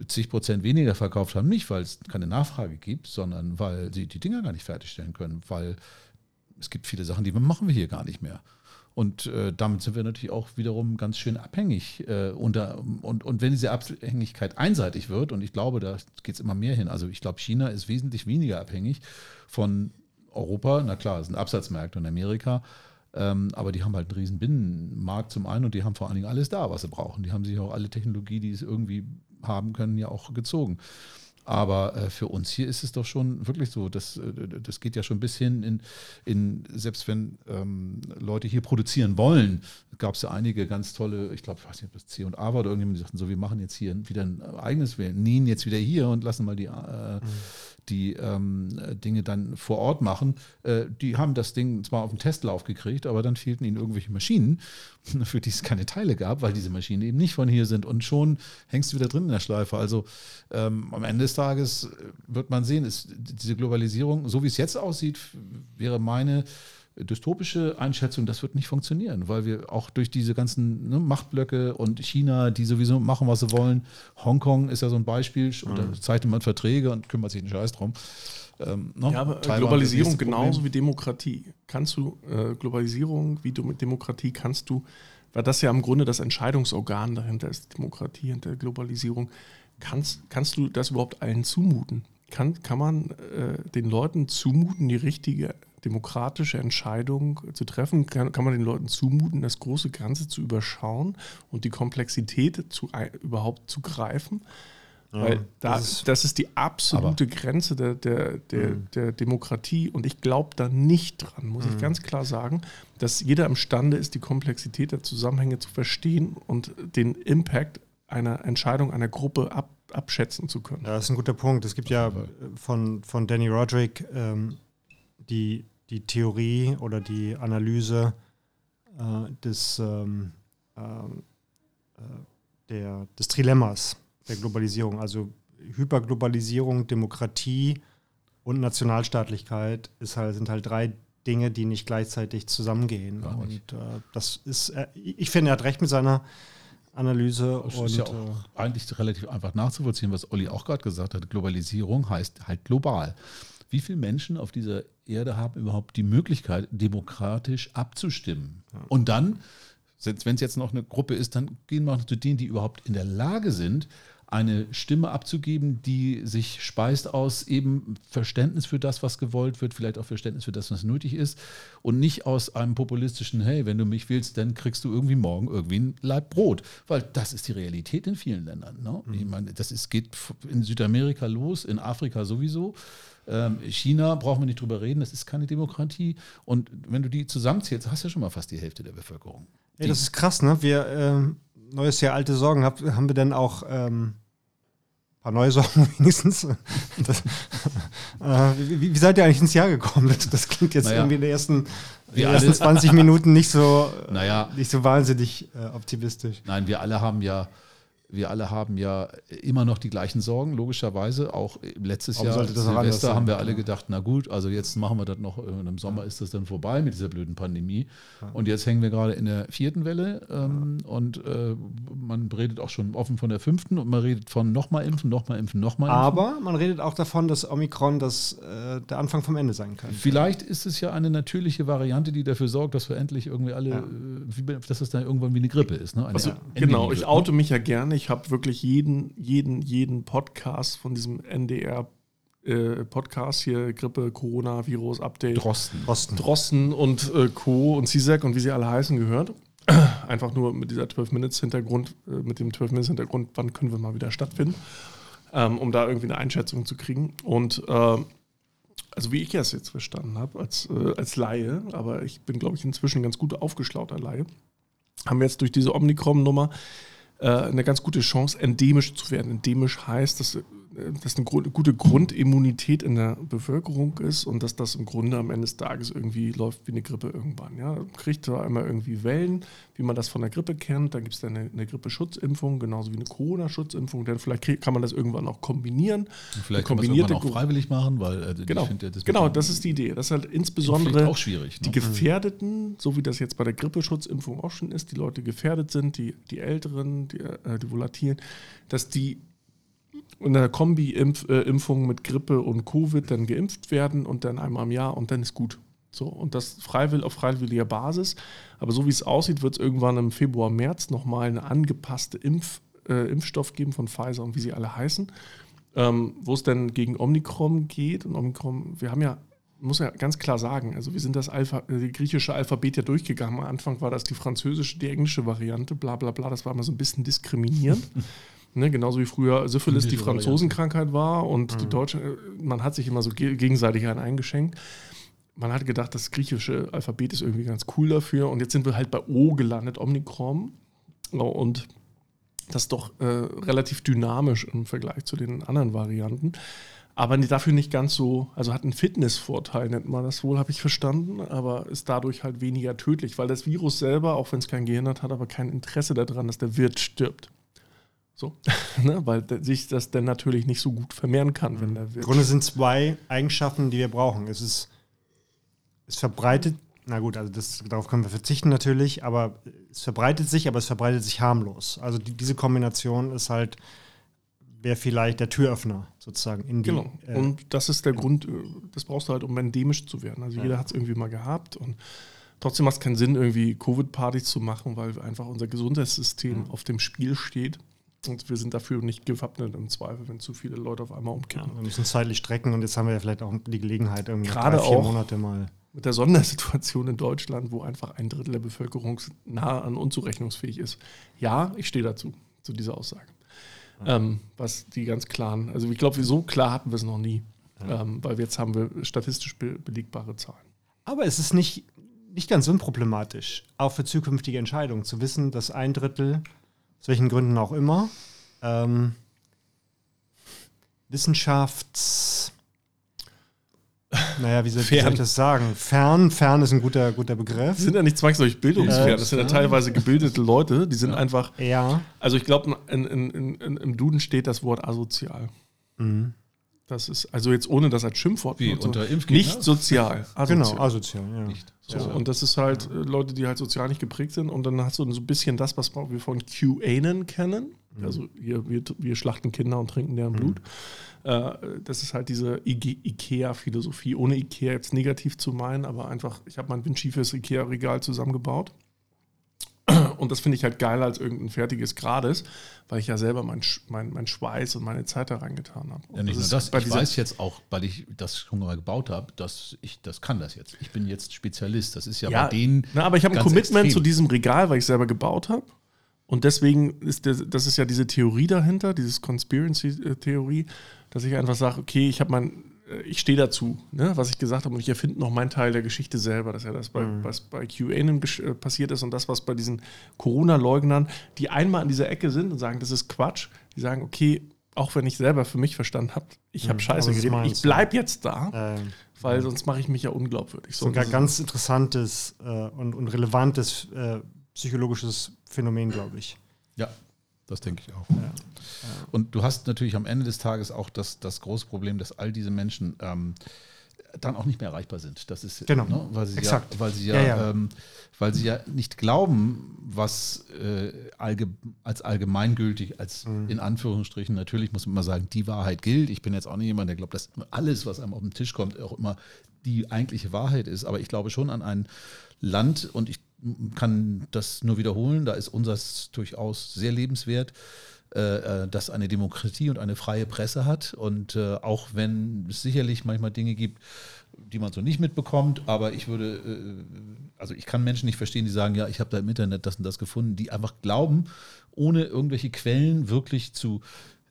zig Prozent weniger verkauft haben, nicht weil es keine Nachfrage gibt, sondern weil sie die Dinger gar nicht fertigstellen können, weil es gibt viele Sachen, die machen wir hier gar nicht mehr. Und äh, damit sind wir natürlich auch wiederum ganz schön abhängig. Äh, unter, und, und wenn diese Abhängigkeit einseitig wird, und ich glaube, da geht es immer mehr hin, also ich glaube, China ist wesentlich weniger abhängig von Europa. Na klar, es sind Absatzmärkte und Amerika, ähm, aber die haben halt einen riesen Binnenmarkt zum einen und die haben vor allen Dingen alles da, was sie brauchen. Die haben sich auch alle Technologie, die es irgendwie haben können, ja auch gezogen. Aber äh, für uns hier ist es doch schon wirklich so, das, äh, das geht ja schon bis hin in, in selbst wenn ähm, Leute hier produzieren wollen, gab es ja einige ganz tolle, ich glaube, ich weiß nicht, ob das C und A war oder irgendjemand, die sagten so, wir machen jetzt hier wieder ein eigenes, wir nähen jetzt wieder hier und lassen mal die, äh, mhm. die ähm, Dinge dann vor Ort machen, äh, die haben das Ding zwar auf den Testlauf gekriegt, aber dann fehlten ihnen irgendwelche Maschinen, für die es keine Teile gab, weil diese Maschinen eben nicht von hier sind. Und schon hängst du wieder drin in der Schleife. Also ähm, am Ende des Tages wird man sehen, ist diese Globalisierung, so wie es jetzt aussieht, wäre meine dystopische Einschätzung, das wird nicht funktionieren, weil wir auch durch diese ganzen ne, Machtblöcke und China, die sowieso machen, was sie wollen. Hongkong ist ja so ein Beispiel, mhm. da zeichnet man Verträge und kümmert sich einen Scheiß drum. Ähm, ne? Ja, aber Globalisierung genauso wie Demokratie. Kannst du, äh, Globalisierung wie du mit Demokratie kannst du, weil das ja im Grunde das Entscheidungsorgan dahinter ist, Demokratie hinter Globalisierung, kannst, kannst du das überhaupt allen zumuten? Kann, kann man äh, den Leuten zumuten, die richtige demokratische Entscheidung zu treffen? Kann, kann man den Leuten zumuten, das große Ganze zu überschauen und die Komplexität zu, überhaupt zu greifen? Ja, Weil da, das, ist, das ist die absolute Grenze der, der, der, mhm. der Demokratie und ich glaube da nicht dran, muss mhm. ich ganz klar sagen, dass jeder imstande ist, die Komplexität der Zusammenhänge zu verstehen und den Impact einer Entscheidung einer Gruppe ab, abschätzen zu können. Ja, das ist ein guter Punkt. Es gibt ja von, von Danny Roderick ähm, die, die Theorie oder die Analyse äh, des, ähm, äh, der, des Trilemmas der Globalisierung, also Hyperglobalisierung, Demokratie und Nationalstaatlichkeit ist halt, sind halt drei Dinge, die nicht gleichzeitig zusammengehen. Nicht. Und äh, das ist, äh, ich finde, er hat recht mit seiner Analyse. Das ist ja auch äh, eigentlich relativ einfach nachzuvollziehen, was Olli auch gerade gesagt hat. Globalisierung heißt halt global. Wie viele Menschen auf dieser Erde haben überhaupt die Möglichkeit, demokratisch abzustimmen? Und dann, wenn es jetzt noch eine Gruppe ist, dann gehen wir auch zu denen, die überhaupt in der Lage sind, eine Stimme abzugeben, die sich speist aus eben Verständnis für das, was gewollt wird, vielleicht auch Verständnis für das, was nötig ist und nicht aus einem populistischen, hey, wenn du mich willst, dann kriegst du irgendwie morgen irgendwie ein Leib Brot, weil das ist die Realität in vielen Ländern. Ne? Mhm. Ich meine, das ist, geht in Südamerika los, in Afrika sowieso. Ähm, China brauchen wir nicht drüber reden, das ist keine Demokratie. Und wenn du die zusammenzählst, hast du ja schon mal fast die Hälfte der Bevölkerung. Ja, das ist krass, ne? Wir, ähm, neues Jahr, alte Sorgen, hab, haben wir denn auch ähm, ein paar neue Sorgen wenigstens? Das, äh, wie, wie, seid ihr eigentlich ins Jahr gekommen? Das, das klingt jetzt naja, irgendwie in den ersten, in den ersten 20 Minuten nicht so, naja, nicht so wahnsinnig äh, optimistisch. Nein, wir alle haben ja wir alle haben ja immer noch die gleichen Sorgen, logischerweise. Auch letztes Warum Jahr Silvester haben wir alle gedacht, na gut, also jetzt machen wir das noch, im Sommer ist das dann vorbei mit dieser blöden Pandemie. Und jetzt hängen wir gerade in der vierten Welle ähm, und äh, man redet auch schon offen von der fünften und man redet von nochmal impfen, nochmal impfen, nochmal impfen. Aber man redet auch davon, dass Omikron das, äh, der Anfang vom Ende sein kann. Vielleicht ist es ja eine natürliche Variante, die dafür sorgt, dass wir endlich irgendwie alle, ja. äh, dass es dann irgendwann wie eine Grippe ist. Ne? Eine also, genau, ich oute mich ja gerne ich habe wirklich jeden, jeden, jeden Podcast von diesem NDR äh, Podcast hier, Grippe, Coronavirus, Update. Drosten. Drosten, Drosten und äh, Co. und CISEC und wie sie alle heißen gehört. Einfach nur mit dieser 12-Minutes-Hintergrund, äh, mit dem 12-Minutes-Hintergrund, wann können wir mal wieder stattfinden, ähm, um da irgendwie eine Einschätzung zu kriegen. Und äh, also wie ich es jetzt verstanden habe, als, äh, als Laie, aber ich bin, glaube ich, inzwischen ganz gut aufgeschlauter Laie, haben wir jetzt durch diese Omnicrom-Nummer äh, eine ganz gute Chance, endemisch zu werden. Endemisch heißt, dass dass eine gute Grundimmunität in der Bevölkerung ist und dass das im Grunde am Ende des Tages irgendwie läuft wie eine Grippe irgendwann. Ja, kriegt zwar einmal irgendwie Wellen, wie man das von der Grippe kennt. Dann gibt es dann eine, eine Grippeschutzimpfung, genauso wie eine Corona-Schutzimpfung. Dann vielleicht krieg, kann man das irgendwann auch kombinieren. Und vielleicht kann man es auch freiwillig machen, weil äh, genau, find, das genau, das ist die Idee. Das ist halt insbesondere auch schwierig, ne? die Gefährdeten, so wie das jetzt bei der Grippeschutzimpfung auch schon ist, die Leute gefährdet sind, die, die Älteren, die, äh, die Volatilen, dass die in der Kombi-Impfung äh, mit Grippe und Covid dann geimpft werden und dann einmal im Jahr und dann ist gut. So, und das freiwillig auf freiwilliger Basis. Aber so wie es aussieht, wird es irgendwann im Februar, März nochmal eine angepasste Impf, äh, Impfstoff geben von Pfizer und wie sie alle heißen, ähm, wo es dann gegen Omikron geht. Und Omikron, wir haben ja, muss ja ganz klar sagen, also wir sind das Alpha, äh, die griechische Alphabet ja durchgegangen. Am Anfang war das die französische, die englische Variante, bla bla bla, das war immer so ein bisschen diskriminierend. Ne, genauso wie früher Syphilis die Franzosenkrankheit war und mhm. die Deutsche, man hat sich immer so gegenseitig einen eingeschenkt. Man hat gedacht, das griechische Alphabet ist irgendwie ganz cool dafür und jetzt sind wir halt bei O gelandet, Omikron. Und das ist doch äh, relativ dynamisch im Vergleich zu den anderen Varianten. Aber dafür nicht ganz so, also hat einen Fitnessvorteil, nennt man das wohl, habe ich verstanden, aber ist dadurch halt weniger tödlich, weil das Virus selber, auch wenn es kein Gehirn hat, hat aber kein Interesse daran, dass der Wirt stirbt. So, ne? weil sich das dann natürlich nicht so gut vermehren kann, wenn der. Im Grunde sind zwei Eigenschaften, die wir brauchen. Es ist, es verbreitet, na gut, also das, darauf können wir verzichten natürlich, aber es verbreitet sich, aber es verbreitet sich harmlos. Also die, diese Kombination ist halt, wäre vielleicht der Türöffner sozusagen in die. Genau. Äh, und das ist der Grund, äh, das brauchst du halt, um endemisch zu werden. Also ja. jeder hat es irgendwie mal gehabt und trotzdem macht es keinen Sinn, irgendwie Covid-Partys zu machen, weil einfach unser Gesundheitssystem mhm. auf dem Spiel steht. Und wir sind dafür nicht gewappnet im Zweifel, wenn zu viele Leute auf einmal umkippen. Ja, wir müssen zeitlich strecken und jetzt haben wir ja vielleicht auch die Gelegenheit, irgendwie Gerade drei, vier Monate mal. Mit der Sondersituation in Deutschland, wo einfach ein Drittel der Bevölkerung nah an unzurechnungsfähig ist. Ja, ich stehe dazu, zu dieser Aussage. Ja. Ähm, was die ganz klaren, also ich glaube, so klar hatten wir es noch nie. Ja. Ähm, weil jetzt haben wir statistisch be belegbare Zahlen. Aber es ist nicht, nicht ganz unproblematisch, auch für zukünftige Entscheidungen, zu wissen, dass ein Drittel aus welchen Gründen auch immer, ähm, Wissenschafts... Naja, wie soll, wie soll, ich das sagen? Fern, fern ist ein guter, guter Begriff. Sind ja nicht zwangsläufig bildungsfern, äh, das sind ja teilweise gebildete Leute, die sind ja. einfach. Ja. Also ich glaube, im Duden steht das Wort asozial. Mhm. Das ist, also jetzt ohne das als Schimpfwort. Wie, unter so, Nicht sozial. Asozial. Genau, asozial, ja. Nicht so, und das ist halt ja. Äh, Leute, die halt sozial nicht geprägt sind. Und dann hast du so ein bisschen das, was wir von QAnon kennen. Mhm. Also hier, wir, wir schlachten Kinder und trinken deren mhm. Blut. Äh, das ist halt diese IKEA-Philosophie. Ohne IKEA jetzt negativ zu meinen, aber einfach, ich habe mein windschiefes IKEA-Regal zusammengebaut. Und das finde ich halt geiler als irgendein fertiges Grades, weil ich ja selber meinen mein, mein Schweiß und meine Zeit da reingetan habe. Ja, nicht nur das, ich weiß jetzt auch, weil ich das schon mal gebaut habe, dass ich das kann das jetzt. Ich bin jetzt Spezialist. Das ist ja, ja bei denen. Na, aber ich habe ein Commitment extrem. zu diesem Regal, weil ich selber gebaut habe. Und deswegen ist der, das ist ja diese Theorie dahinter, dieses Conspiracy-Theorie, dass ich einfach sage, okay, ich habe mein äh, ich stehe dazu, ne, was ich gesagt habe, und ich erfinde noch meinen Teil der Geschichte selber. Das ist ja das, bei, mhm. was bei QAnon äh, passiert ist und das, was bei diesen Corona-Leugnern, die einmal an dieser Ecke sind und sagen, das ist Quatsch, die sagen, okay, auch wenn ich selber für mich verstanden habe, ich mhm. habe Scheiße geredet, ich bleibe jetzt da, ähm, weil sonst mache ich mich ja unglaubwürdig. So, ein ganz interessantes äh, und, und, relevantes äh, psychologisches Phänomen, glaube ich. Ja, das denke ich auch. Ja. Und du hast natürlich am Ende des Tages auch das, das große Problem, dass all diese Menschen ähm, dann auch nicht mehr erreichbar sind. Das ist genau, ne, weil sie Exakt. ja, weil sie ja, ja, ja. Ähm, weil sie ja nicht glauben, was äh, allge als allgemeingültig, als mhm. in Anführungsstrichen natürlich muss man immer sagen, die Wahrheit gilt. Ich bin jetzt auch nicht jemand, der glaubt, dass alles, was einem auf den Tisch kommt, auch immer die eigentliche Wahrheit ist. Aber ich glaube schon an ein Land und ich kann das nur wiederholen. Da ist unseres durchaus sehr lebenswert äh, äh, das eine Demokratie und eine freie Presse hat. Und äh, auch wenn es sicherlich manchmal Dinge gibt, die man so nicht mitbekommt, aber ich würde, also ich kann Menschen nicht verstehen, die sagen, ja, ich habe da im Internet das und das gefunden, die einfach glauben, ohne irgendwelche Quellen wirklich zu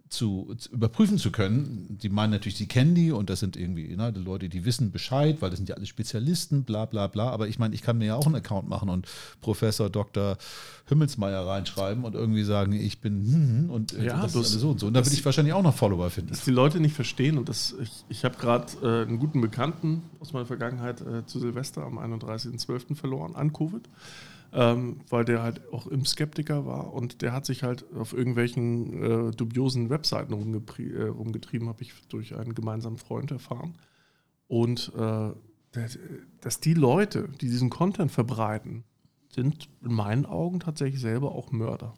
zu, zu, überprüfen zu können. Die meinen natürlich, sie kennen die und das sind irgendwie ne, die Leute, die wissen Bescheid, weil das sind ja alle Spezialisten, bla bla bla. Aber ich meine, ich kann mir ja auch einen Account machen und Professor Dr. Himmelsmeier reinschreiben und irgendwie sagen, ich bin hm, hm und äh, ja, das, das ist so und so. Und da würde ich wahrscheinlich auch noch Follower finden. Dass die Leute nicht verstehen und das, ich, ich habe gerade äh, einen guten Bekannten aus meiner Vergangenheit äh, zu Silvester am 31.12. verloren an Covid ähm, weil der halt auch im Skeptiker war und der hat sich halt auf irgendwelchen äh, dubiosen Webseiten äh, rumgetrieben, habe ich durch einen gemeinsamen Freund erfahren. Und äh, dass die Leute, die diesen Content verbreiten, sind in meinen Augen tatsächlich selber auch Mörder.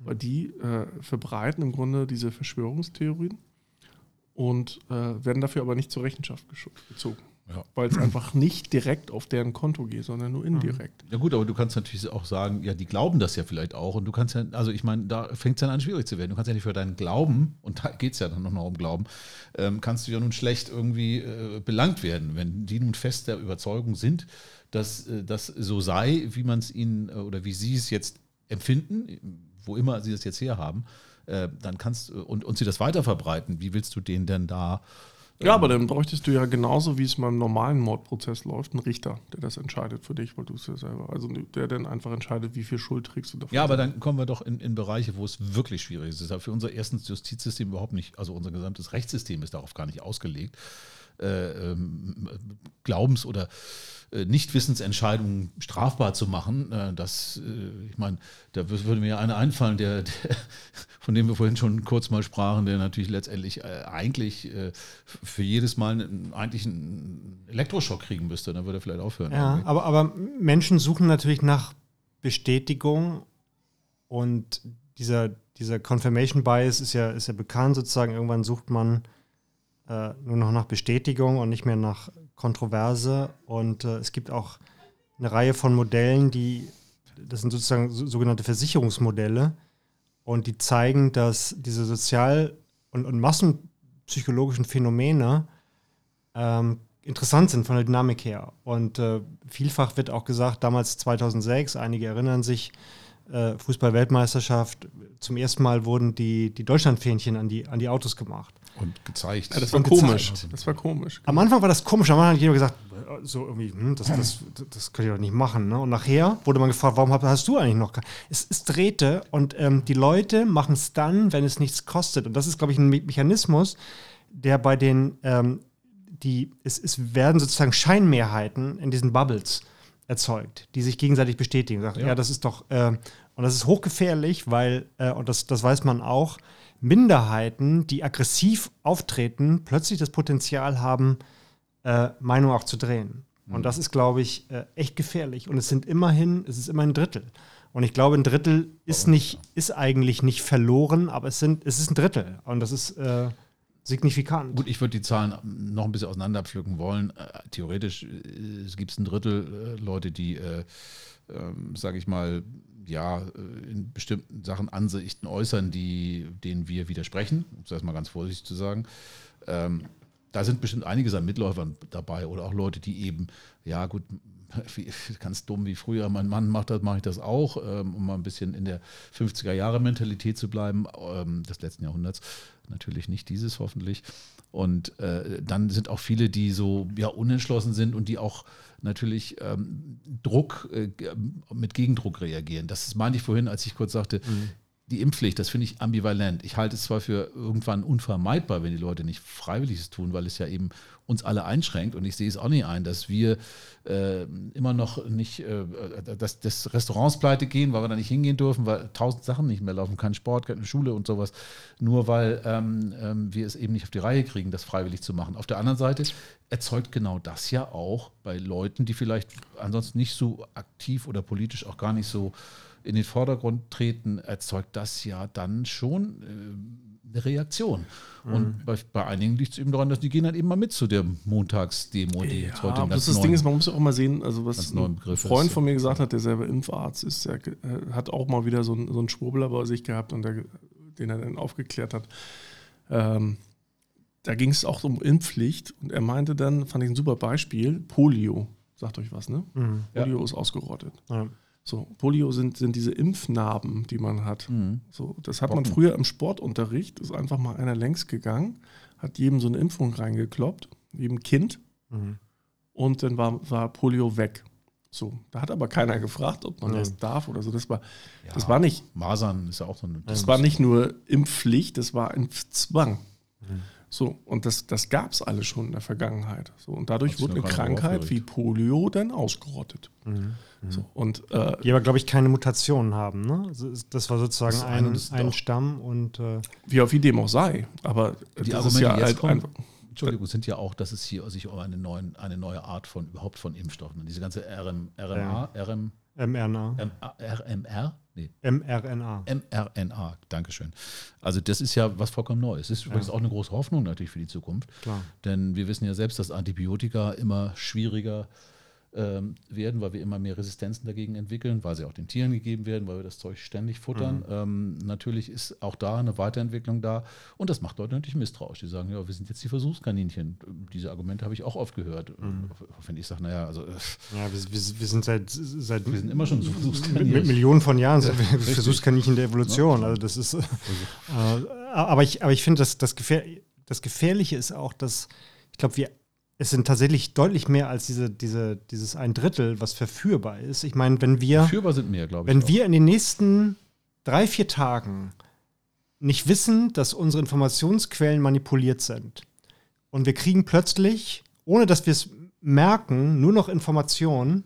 Weil die äh, verbreiten im Grunde diese Verschwörungstheorien und äh, werden dafür aber nicht zur Rechenschaft gezogen. Ja. Weil es einfach nicht direkt auf deren Konto geht, sondern nur indirekt. Ja gut, aber du kannst natürlich auch sagen, ja, die glauben das ja vielleicht auch. Und du kannst ja, also ich meine, da fängt es dann an, schwierig zu werden. Du kannst ja nicht für deinen Glauben, und da geht es ja dann noch um Glauben, ähm, kannst du ja nun schlecht irgendwie äh, belangt werden, wenn die nun fest der Überzeugung sind, dass äh, das so sei, wie man es ihnen äh, oder wie sie es jetzt empfinden, wo immer sie das jetzt herhaben, äh, dann kannst und, und sie das weiter verbreiten. Wie willst du denen denn da ja, aber dann bräuchtest du ja genauso, wie es beim normalen Mordprozess läuft, einen Richter, der das entscheidet für dich, weil du es ja selber, also der dann einfach entscheidet, wie viel Schuld trägst du dafür. Ja, aber dann kommen wir doch in, in Bereiche, wo es wirklich schwierig ist. Das ist für unser erstes Justizsystem überhaupt nicht, also unser gesamtes Rechtssystem ist darauf gar nicht ausgelegt. Äh, ähm, Glaubens- oder Nichtwissensentscheidungen strafbar zu machen, äh, das, äh, ich meine, da würde mir einer einfallen, der, der, von dem wir vorhin schon kurz mal sprachen, der natürlich letztendlich eigentlich für jedes Mal eigentlich einen Elektroschock kriegen müsste. Dann würde er vielleicht aufhören. Ja, aber, aber Menschen suchen natürlich nach Bestätigung und dieser, dieser Confirmation Bias ist ja, ist ja bekannt sozusagen. Irgendwann sucht man äh, nur noch nach Bestätigung und nicht mehr nach Kontroverse. Und äh, es gibt auch eine Reihe von Modellen, die, das sind sozusagen so, sogenannte Versicherungsmodelle, und die zeigen, dass diese sozial- und, und massenpsychologischen Phänomene ähm, interessant sind von der Dynamik her. Und äh, vielfach wird auch gesagt, damals 2006, einige erinnern sich, äh, Fußball-Weltmeisterschaft, zum ersten Mal wurden die, die Deutschlandfähnchen an die, an die Autos gemacht. Und gezeigt. Ja, das war komisch. Das war komisch. Am Anfang war das komisch, am Anfang hat jeder gesagt, so irgendwie, hm, das, das, das könnt ihr doch nicht machen. Ne? Und nachher wurde man gefragt, warum hast du eigentlich noch es, es drehte und ähm, die Leute machen es dann, wenn es nichts kostet. Und das ist, glaube ich, ein Mechanismus, der bei den, ähm, die, es, es werden sozusagen Scheinmehrheiten in diesen Bubbles erzeugt, die sich gegenseitig bestätigen. Sagt, ja. ja. das ist doch, äh, und das ist hochgefährlich, weil, äh, und das, das weiß man auch, Minderheiten, die aggressiv auftreten, plötzlich das Potenzial haben, äh, Meinung auch zu drehen. Mhm. Und das ist, glaube ich, äh, echt gefährlich. Und es sind immerhin, es ist immer ein Drittel. Und ich glaube, ein Drittel ist nicht, ist eigentlich nicht verloren, aber es sind, es ist ein Drittel. Und das ist äh, signifikant. Gut, ich würde die Zahlen noch ein bisschen auseinanderpflücken wollen. Äh, theoretisch äh, es gibt es ein Drittel äh, Leute, die, äh, ähm, sage ich mal, ja, äh, in bestimmten Sachen Ansichten äußern, die, denen wir widersprechen, um es erstmal ganz vorsichtig zu sagen. Ähm, da sind bestimmt einige an Mitläufern dabei oder auch Leute, die eben, ja gut, ganz dumm wie früher, mein Mann macht das, mache ich das auch, ähm, um mal ein bisschen in der 50er-Jahre-Mentalität zu bleiben, ähm, des letzten Jahrhunderts. Natürlich nicht dieses hoffentlich. Und äh, dann sind auch viele, die so ja, unentschlossen sind und die auch natürlich ähm, Druck äh, mit Gegendruck reagieren. Das meine ich vorhin, als ich kurz sagte, mhm die Impfpflicht, das finde ich ambivalent. Ich halte es zwar für irgendwann unvermeidbar, wenn die Leute nicht freiwilliges tun, weil es ja eben uns alle einschränkt. Und ich sehe es auch nicht ein, dass wir äh, immer noch nicht, äh, dass, dass Restaurants pleite gehen, weil wir da nicht hingehen dürfen, weil tausend Sachen nicht mehr laufen, kein Sport, keine Schule und sowas, nur weil ähm, ähm, wir es eben nicht auf die Reihe kriegen, das freiwillig zu machen. Auf der anderen Seite erzeugt genau das ja auch bei Leuten, die vielleicht ansonsten nicht so aktiv oder politisch auch gar nicht so in den Vordergrund treten, erzeugt das ja dann schon äh, eine Reaktion. Mhm. Und bei, bei, einigen liegt es eben daran, dass die gehen dann eben mal mit zu der Montagsdemo, die ja, jetzt heute das, das Ding ist, man muss auch mal sehen, also was ein Freund ist. von mir gesagt hat, der selber Impfarzt ist, der äh, hat auch mal wieder so, ein, so einen Schwurbler bei sich gehabt und der, den er dann aufgeklärt hat. Ähm, da ging es auch um Impfpflicht und er meinte dann, fand ich ein super Beispiel, Polio. Sagt euch was, ne? Mhm. Polio ja. ist ausgerottet. Ja. So, Polio sind, sind diese Impfnarben, die man hat. Mhm. So, das hat Bocken. man früher im Sportunterricht, ist einfach mal einer längs gegangen, hat jedem so eine Impfung reingekloppt, jedem Kind. Mhm. Und dann war, war Polio weg. So, da hat aber keiner gefragt, ob man ja. das darf oder so. Das war, ja, das war nicht. Masern ist ja auch so eine. Das war nicht nur Impfpflicht, das war Impfzwang. So, und das, das gab es alles schon in der Vergangenheit. So, und dadurch wurde eine Krankheit wie Polio dann ausgerottet. Mhm. Mhm. So, und, äh, die aber, glaube ich, keine Mutationen haben. Ne? Also, das war sozusagen das ein, ein Stamm und. Äh wie auf wie dem auch sei. Aber die das Argumente, ist ja halt kommen, Entschuldigung, sind ja auch, dass es hier sich um eine, neuen, eine neue Art von überhaupt von Impfstoffen, diese ganze RM, RNA, ja. RM, mRNA. RMR? Nee. mRNA. mRNA, Dankeschön. Also das ist ja was vollkommen Neues. Das ist übrigens ja. auch eine große Hoffnung natürlich für die Zukunft. Klar. Denn wir wissen ja selbst, dass Antibiotika immer schwieriger ähm, werden, weil wir immer mehr Resistenzen dagegen entwickeln, weil sie auch den Tieren gegeben werden, weil wir das Zeug ständig futtern. Mhm. Ähm, natürlich ist auch da eine Weiterentwicklung da und das macht Leute natürlich misstrauisch. Die sagen, ja, wir sind jetzt die Versuchskaninchen. Diese Argumente habe ich auch oft gehört. Mhm. Wenn ich sage, naja, also. Äh, ja, wir, wir, wir, sind seit, seit. Wir sind immer schon Versuchskaninchen. Mit Millionen von Jahren sind wir Versuchskaninchen der Evolution. Also, das ist. Äh, aber ich, aber ich finde, das, das, Gefähr das Gefährliche ist auch, dass. Ich glaube, wir es sind tatsächlich deutlich mehr als diese, diese, dieses ein Drittel, was verführbar ist. Ich meine, wenn wir. Verführbar sind mehr, glaube ich. Wenn auch. wir in den nächsten drei, vier Tagen nicht wissen, dass unsere Informationsquellen manipuliert sind und wir kriegen plötzlich, ohne dass wir es merken, nur noch Informationen,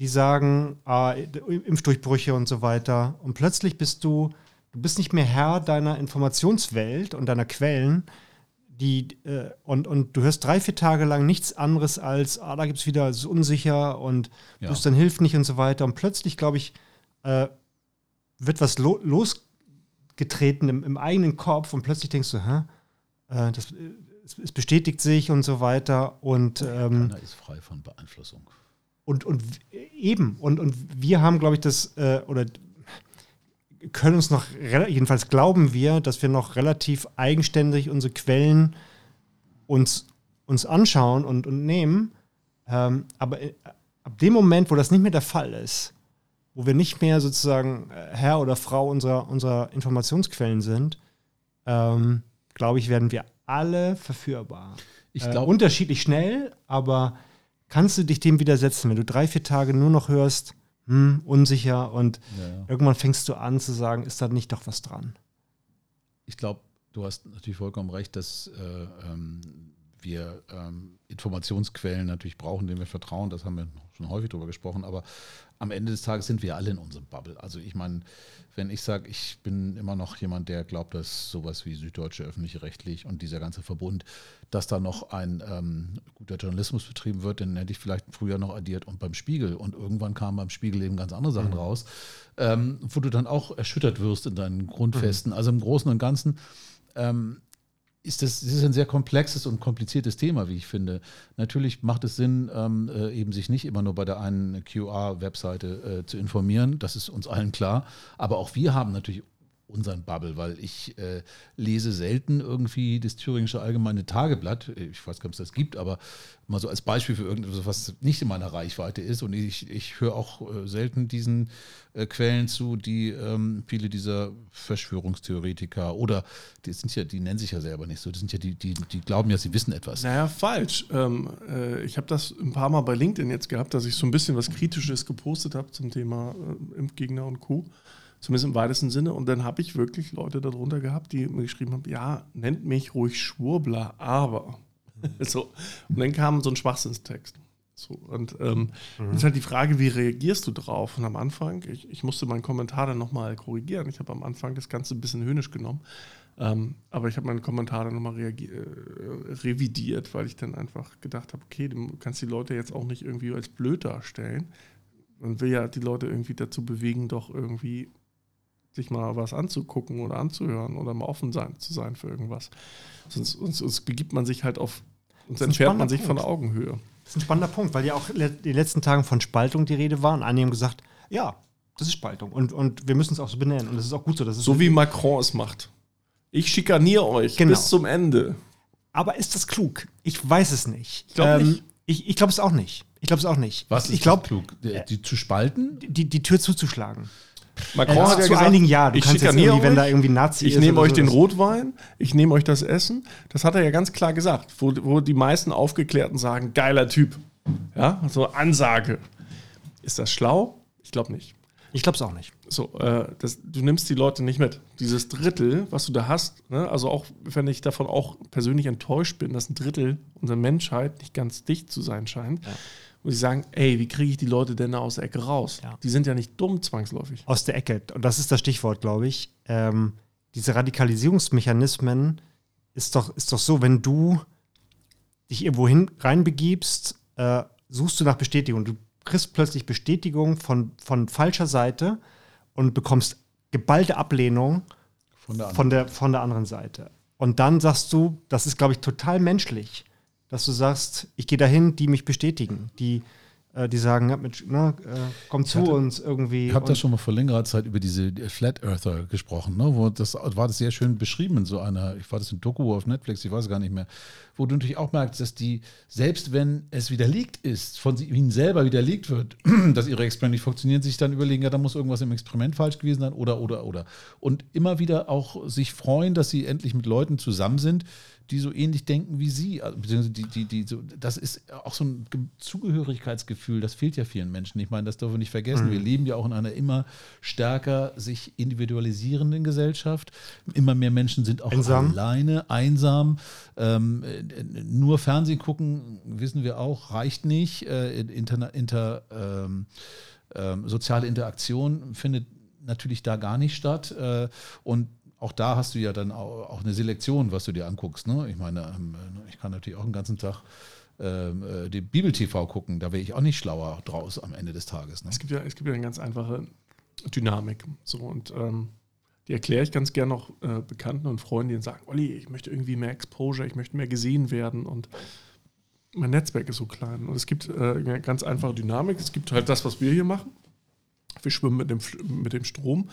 die sagen, ah, Impfdurchbrüche und so weiter. Und plötzlich bist du, du bist nicht mehr Herr deiner Informationswelt und deiner Quellen, die, äh, und, und du hörst drei, vier Tage lang nichts anderes als, ah, da gibt es wieder, es ist unsicher und ja. dann hilft nicht und so weiter. Und plötzlich, glaube ich, äh, wird was lo losgetreten im, im, eigenen Kopf und plötzlich denkst du, hä? Äh, das, es, es, bestätigt sich und so weiter. Und, ähm, Keiner ist frei von Beeinflussung. Und, und eben, und, und wir haben, glaube ich, das, äh, oder können uns noch, jedenfalls glauben wir, dass wir noch relativ eigenständig unsere Quellen uns, uns anschauen und, und nehmen. Ähm, aber äh, ab dem Moment, wo das nicht mehr der Fall ist, wo wir nicht mehr sozusagen äh, Herr oder Frau unserer, unserer Informationsquellen sind, ähm, glaube ich, werden wir alle verführbar. Ich glaube äh, unterschiedlich schnell, aber kannst du dich dem widersetzen, wenn du drei, vier Tage nur noch hörst, hm, unsicher und ja, irgendwann fängst du an zu sagen, ist da nicht doch was dran? Ich glaube, du hast natürlich vollkommen recht, dass äh, ähm, wir ähm, Informationsquellen natürlich brauchen, denen wir vertrauen. Das haben wir schon häufig darüber gesprochen. Aber am Ende des Tages sind wir alle in unserem Bubble. Also ich meine, wenn ich sage, ich bin immer noch jemand, der glaubt, dass sowas wie Süddeutsche öffentliche rechtlich und dieser ganze Verbund, dass da noch ein ähm, guter Journalismus betrieben wird, dann hätte ich vielleicht früher noch addiert und beim Spiegel. Und irgendwann kamen beim Spiegel eben ganz andere Sachen mhm. raus, ähm, wo du dann auch erschüttert wirst in deinen Grundfesten. Mhm. Also im Großen und Ganzen ähm, ist das, das ist ein sehr komplexes und kompliziertes Thema, wie ich finde. Natürlich macht es Sinn, ähm, äh, eben sich nicht immer nur bei der einen QR-Webseite äh, zu informieren. Das ist uns allen klar. Aber auch wir haben natürlich unseren Bubble, weil ich äh, lese selten irgendwie das Thüringische Allgemeine Tageblatt. Ich weiß gar nicht, ob es das gibt, aber mal so als Beispiel für irgendetwas, was nicht in meiner Reichweite ist. Und ich, ich höre auch äh, selten diesen äh, Quellen zu, die ähm, viele dieser Verschwörungstheoretiker oder die sind ja, die nennen sich ja selber nicht so, die sind ja die, die, die glauben ja, sie wissen etwas. Naja, falsch. Ähm, äh, ich habe das ein paar Mal bei LinkedIn jetzt gehabt, dass ich so ein bisschen was Kritisches gepostet habe zum Thema äh, Impfgegner und Co zumindest im weitesten Sinne. Und dann habe ich wirklich Leute darunter gehabt, die mir geschrieben haben, ja, nennt mich ruhig Schwurbler, aber. so. Und dann kam so ein Schwachsinnstext. So, und ähm, mhm. ist halt die Frage, wie reagierst du drauf? Und am Anfang, ich, ich musste meinen Kommentar dann nochmal korrigieren. Ich habe am Anfang das Ganze ein bisschen höhnisch genommen. Ähm, aber ich habe meinen Kommentar dann nochmal äh, revidiert, weil ich dann einfach gedacht habe, okay, du kannst die Leute jetzt auch nicht irgendwie als blöd darstellen. Man will ja die Leute irgendwie dazu bewegen, doch irgendwie sich mal was anzugucken oder anzuhören oder mal offen sein, zu sein für irgendwas. Sonst, sonst, sonst begibt man sich halt auf, sonst entfernt man sich Punkt. von Augenhöhe. Das ist ein spannender Punkt, weil ja auch in den letzten Tagen von Spaltung die Rede war. Und einige haben gesagt, ja, das ist Spaltung. Und, und wir müssen es auch so benennen. Und das ist auch gut so. so wie Macron es macht. Ich schikaniere euch genau. bis zum Ende. Aber ist das klug? Ich weiß es nicht. Ich glaube ähm, nicht. Ich, ich glaube es auch nicht. Ich glaube es auch nicht. Was ist ich glaub, klug? Die, die, zu spalten? Die, die Tür zuzuschlagen. Macron äh, hat ja zu gesagt, einigen Jahren. Du ich kannst jetzt irgendwie, wenn da irgendwie Nazi Ich nehme euch so den Rotwein, ich nehme euch das Essen. Das hat er ja ganz klar gesagt, wo, wo die meisten Aufgeklärten sagen, geiler Typ. Ja, so Ansage. Ist das schlau? Ich glaube nicht. Ich glaube es auch nicht. So, äh, das, du nimmst die Leute nicht mit. Dieses Drittel, was du da hast, ne, also auch wenn ich davon auch persönlich enttäuscht bin, dass ein Drittel unserer Menschheit nicht ganz dicht zu sein scheint, ja. Muss ich sagen, ey, wie kriege ich die Leute denn da aus der Ecke raus? Ja. Die sind ja nicht dumm zwangsläufig. Aus der Ecke. Und das ist das Stichwort, glaube ich. Ähm, diese Radikalisierungsmechanismen ist doch, ist doch so, wenn du dich irgendwo hin reinbegibst, äh, suchst du nach Bestätigung. Du kriegst plötzlich Bestätigung von, von falscher Seite und bekommst geballte Ablehnung von der, von der, von der anderen Seite. Und dann sagst du, das ist, glaube ich, total menschlich, dass du sagst, ich gehe dahin, die mich bestätigen, die äh, die sagen, ja, Mensch, ne, äh, komm zu hatte, uns irgendwie. Ich habe da schon mal vor längerer Zeit über diese Flat Earther gesprochen, ne, wo das war das sehr schön beschrieben in so einer, ich war das in Doku auf Netflix, ich weiß gar nicht mehr, wo du natürlich auch merkst, dass die, selbst wenn es widerlegt ist, von ihnen selber widerlegt wird, dass ihre Experimente nicht funktionieren, sich dann überlegen, ja, da muss irgendwas im Experiment falsch gewesen sein oder, oder, oder. Und immer wieder auch sich freuen, dass sie endlich mit Leuten zusammen sind, die so ähnlich denken wie sie. Also, beziehungsweise die, die, die so, das ist auch so ein Zugehörigkeitsgefühl, das fehlt ja vielen Menschen. Ich meine, das dürfen wir nicht vergessen. Mhm. Wir leben ja auch in einer immer stärker sich individualisierenden Gesellschaft. Immer mehr Menschen sind auch einsam. alleine, einsam. Ähm, nur Fernsehen gucken, wissen wir auch, reicht nicht. Äh, inter, inter ähm, ähm, soziale Interaktion findet natürlich da gar nicht statt. Äh, und auch da hast du ja dann auch eine Selektion, was du dir anguckst. Ne? Ich meine, ähm, ich kann natürlich auch den ganzen Tag ähm, äh, die Bibel-TV gucken, da wäre ich auch nicht schlauer draus am Ende des Tages. Ne? Es, gibt ja, es gibt ja eine ganz einfache Dynamik. So, und ähm, die erkläre ich ganz gerne auch äh, Bekannten und Freunden, die sagen, Olli, ich möchte irgendwie mehr Exposure, ich möchte mehr gesehen werden und mein Netzwerk ist so klein. Und es gibt äh, eine ganz einfache Dynamik. Es gibt halt das, was wir hier machen. Wir schwimmen mit dem, mit dem Strom.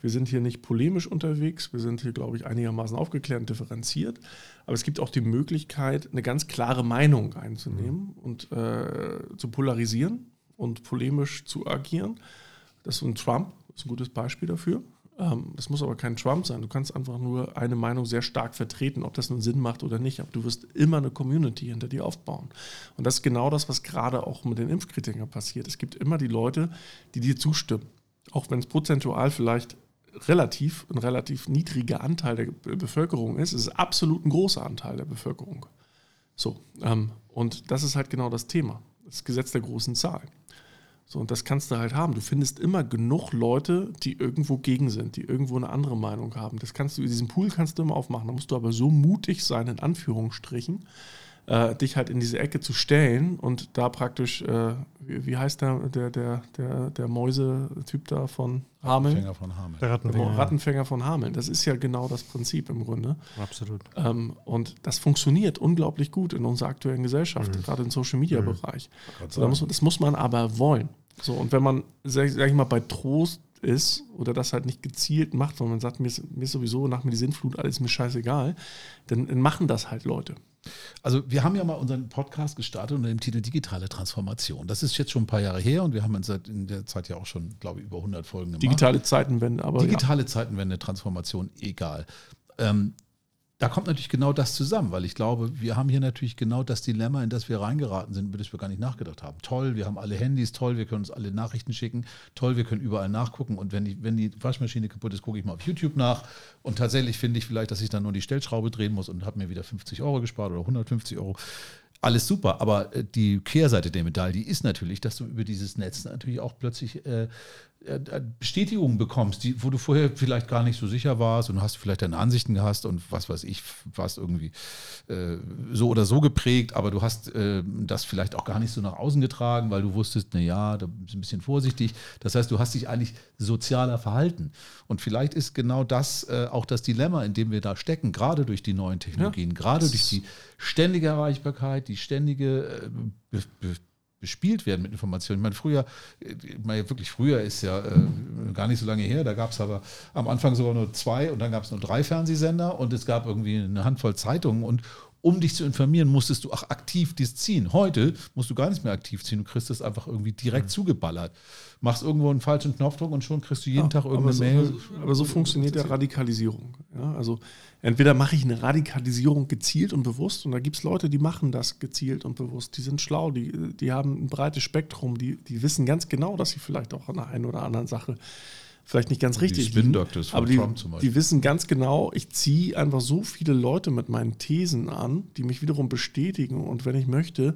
Wir sind hier nicht polemisch unterwegs, wir sind hier, glaube ich, einigermaßen aufgeklärt und differenziert. Aber es gibt auch die Möglichkeit, eine ganz klare Meinung einzunehmen mhm. und äh, zu polarisieren und polemisch zu agieren. Das ist ein Trump, ist ein gutes Beispiel dafür. Ähm, das muss aber kein Trump sein. Du kannst einfach nur eine Meinung sehr stark vertreten, ob das nun Sinn macht oder nicht. Aber du wirst immer eine Community hinter dir aufbauen. Und das ist genau das, was gerade auch mit den Impfkritikern passiert. Es gibt immer die Leute, die dir zustimmen. Auch wenn es prozentual vielleicht relativ, ein relativ niedriger Anteil der Bevölkerung ist, ist es absolut ein großer Anteil der Bevölkerung. So, ähm, und das ist halt genau das Thema, das Gesetz der großen Zahl. So, und das kannst du halt haben. Du findest immer genug Leute, die irgendwo gegen sind, die irgendwo eine andere Meinung haben. Das kannst du, diesen Pool kannst du immer aufmachen. Da musst du aber so mutig sein, in Anführungsstrichen, äh, dich halt in diese Ecke zu stellen und da praktisch, äh, wie, wie, heißt der, der, der, der, der Mäuse-Typ da von Hameln? Rattenfänger von Hameln. Der Rattenfänger. Rattenfänger von Hameln. Das ist ja genau das Prinzip im Grunde. Absolut. Ähm, und das funktioniert unglaublich gut in unserer aktuellen Gesellschaft, mhm. gerade im Social-Media-Bereich. Mhm. So, da muss das muss man aber wollen. So, und wenn man, sag, sag ich mal, bei Trost ist oder das halt nicht gezielt macht, sondern man sagt, mir ist, mir ist sowieso nach mir die Sinnflut, alles mir scheißegal, dann machen das halt Leute. Also wir haben ja mal unseren Podcast gestartet unter dem Titel Digitale Transformation. Das ist jetzt schon ein paar Jahre her und wir haben seit in der Zeit ja auch schon, glaube ich, über 100 Folgen gemacht. Digitale Zeitenwende, aber Digitale ja. Zeitenwende, Transformation, egal. Ähm, da kommt natürlich genau das zusammen, weil ich glaube, wir haben hier natürlich genau das Dilemma, in das wir reingeraten sind, über das wir gar nicht nachgedacht haben. Toll, wir haben alle Handys, toll, wir können uns alle Nachrichten schicken, toll, wir können überall nachgucken und wenn die, wenn die Waschmaschine kaputt ist, gucke ich mal auf YouTube nach und tatsächlich finde ich vielleicht, dass ich dann nur die Stellschraube drehen muss und habe mir wieder 50 Euro gespart oder 150 Euro alles super, aber äh, die Kehrseite der Medaille ist natürlich, dass du über dieses Netz natürlich auch plötzlich äh, äh, äh, Bestätigungen bekommst, die, wo du vorher vielleicht gar nicht so sicher warst und du hast vielleicht deine Ansichten gehabt und was weiß ich, warst irgendwie äh, so oder so geprägt, aber du hast äh, das vielleicht auch gar nicht so nach außen getragen, weil du wusstest, na ja, da bist du ein bisschen vorsichtig. Das heißt, du hast dich eigentlich sozialer verhalten. Und vielleicht ist genau das äh, auch das Dilemma, in dem wir da stecken, gerade durch die neuen Technologien, ja, gerade durch die ständige Erreichbarkeit, die ständige Be Be bespielt werden mit Informationen. Ich meine, früher, meine, wirklich früher ist ja äh, gar nicht so lange her, da gab es aber am Anfang sogar nur zwei und dann gab es nur drei Fernsehsender und es gab irgendwie eine Handvoll Zeitungen und um dich zu informieren, musstest du auch aktiv dies ziehen. Heute musst du gar nicht mehr aktiv ziehen, du kriegst es einfach irgendwie direkt mhm. zugeballert. Machst irgendwo einen falschen Knopfdruck und schon kriegst du jeden ja, Tag irgendeine aber Mail. So, aber so funktioniert ja Radikalisierung. Ja, also entweder mache ich eine Radikalisierung gezielt und bewusst und da gibt es Leute, die machen das gezielt und bewusst. Die sind schlau, die, die haben ein breites Spektrum, die, die wissen ganz genau, dass sie vielleicht auch an der einen oder anderen Sache vielleicht nicht ganz richtig die liegen, aber die, die, wissen ganz genau, ich ziehe einfach so viele Leute mit meinen Thesen an, die mich wiederum bestätigen und wenn ich möchte,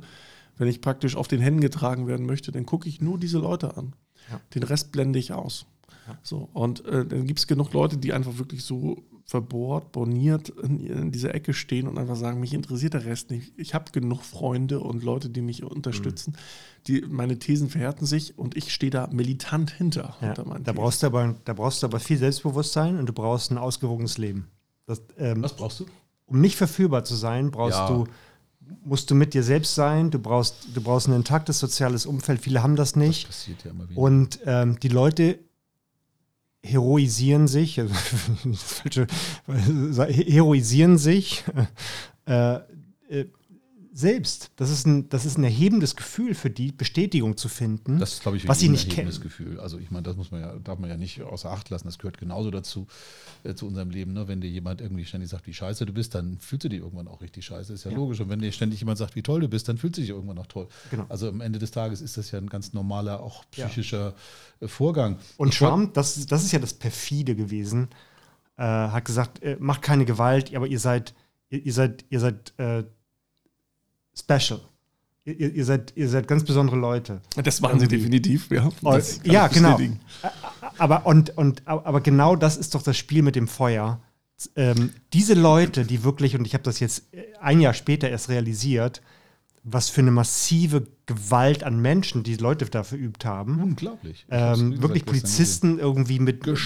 wenn ich praktisch auf den Händen getragen werden möchte, dann gucke ich nur diese Leute an. Ja. Den Rest blende ich aus. Ja. So, und äh, dann gibt es genug Leute, die einfach wirklich so verbohrt, borniert in, in, dieser Ecke stehen und einfach sagen, mich interessiert der Rest nicht. Ich habe genug Freunde und Leute, die mich unterstützen. Mhm. Die, meine Thesen verhärten sich und ich stehe da militant hinter. Ja, hinter da, brauchst du aber, da brauchst du aber viel Selbstbewusstsein und du brauchst ein ausgewogenes Leben. Das, ähm, Was brauchst du? Um nicht verführbar zu sein, brauchst ja. du musst du mit dir selbst sein, du brauchst, du brauchst ein intaktes soziales Umfeld, viele haben das nicht. Das passiert ja immer wieder. Und ähm, die Leute heroisieren sich, also, heroisieren sich äh, äh, selbst. Das ist, ein, das ist ein erhebendes Gefühl für die, Bestätigung zu finden, das ist, glaube ich, was sie nicht kennen. Gefühl. Also ich meine, das muss man ja, darf man ja nicht außer Acht lassen. Das gehört genauso dazu äh, zu unserem Leben. Ne? Wenn dir jemand irgendwie ständig sagt, wie scheiße du bist, dann fühlst du dich irgendwann auch richtig scheiße. Ist ja, ja, logisch. Und wenn dir ständig jemand sagt, wie toll du bist, dann fühlst du dich irgendwann auch toll. Genau. Also am Ende des Tages ist das ja ein ganz normaler, auch psychischer ja. Äh, Vorgang. Und Trump, das, das ist ja das perfide gewesen, äh, hat gesagt, äh, macht keine Gewalt, aber ihr seid, ihr, ihr seid, ihr seid äh, special. Ihr, ihr, seid, ihr seid ganz besondere Leute. Das waren sie definitiv, ja. ja, genau. Aber, und, und, aber genau das ist doch das Spiel mit dem Feuer. Ähm, diese Leute, die wirklich, und ich habe das jetzt ein Jahr später erst realisiert, was für eine massive Gewalt an Menschen die Leute da verübt haben. Unglaublich. Ähm, wirklich Polizisten irgendwie mit, mit,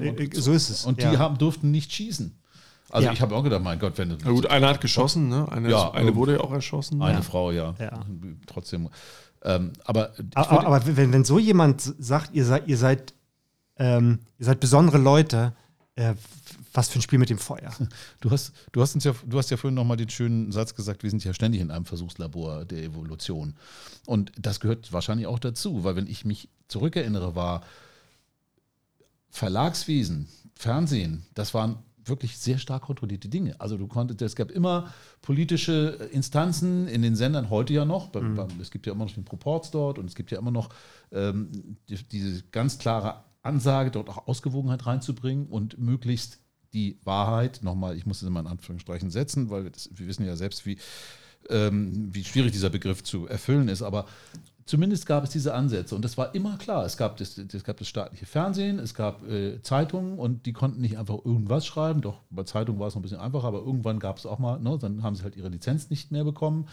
mit, äh, so ist es. Und die ja. haben, durften nicht schießen. Also ja. ich habe auch gedacht, mein Gott, wenn du. Na gut, einer hat geschossen, ne? Eine, ja, eine wurde ja auch erschossen. Eine ja. Frau, ja. ja. Trotzdem. Ähm, aber, aber, aber, wenn, wenn so jemand sagt, ihr seid, ihr seid, ähm, ihr seid besondere Leute, äh, was für ein Spiel mit dem Feuer. Du hast, du hast uns ja, du hast ja vorhin nochmal den schönen Satz gesagt, wir sind ja ständig in einem Versuchslabor der Evolution. Und das gehört wahrscheinlich auch dazu, weil wenn ich mich zurückerinnere, war Verlagswesen, Fernsehen, das waren wirklich sehr stark kontrollierte Dinge. Also du konntest, es gab immer politische Instanzen in den Sendern, heute ja noch. Mhm. Es gibt ja immer noch den Proports dort und es gibt ja immer noch ähm, die, diese ganz klare Ansage, dort auch Ausgewogenheit reinzubringen und möglichst die Wahrheit, nochmal, ich muss es immer in Anführungsstrichen setzen, weil wir, das, wir wissen ja selbst, wie, ähm, wie schwierig dieser Begriff zu erfüllen ist, aber Zumindest gab es diese Ansätze und das war immer klar. Es gab das, es gab das staatliche Fernsehen, es gab äh, Zeitungen und die konnten nicht einfach irgendwas schreiben. Doch bei Zeitungen war es noch ein bisschen einfacher, aber irgendwann gab es auch mal, ne, dann haben sie halt ihre Lizenz nicht mehr bekommen.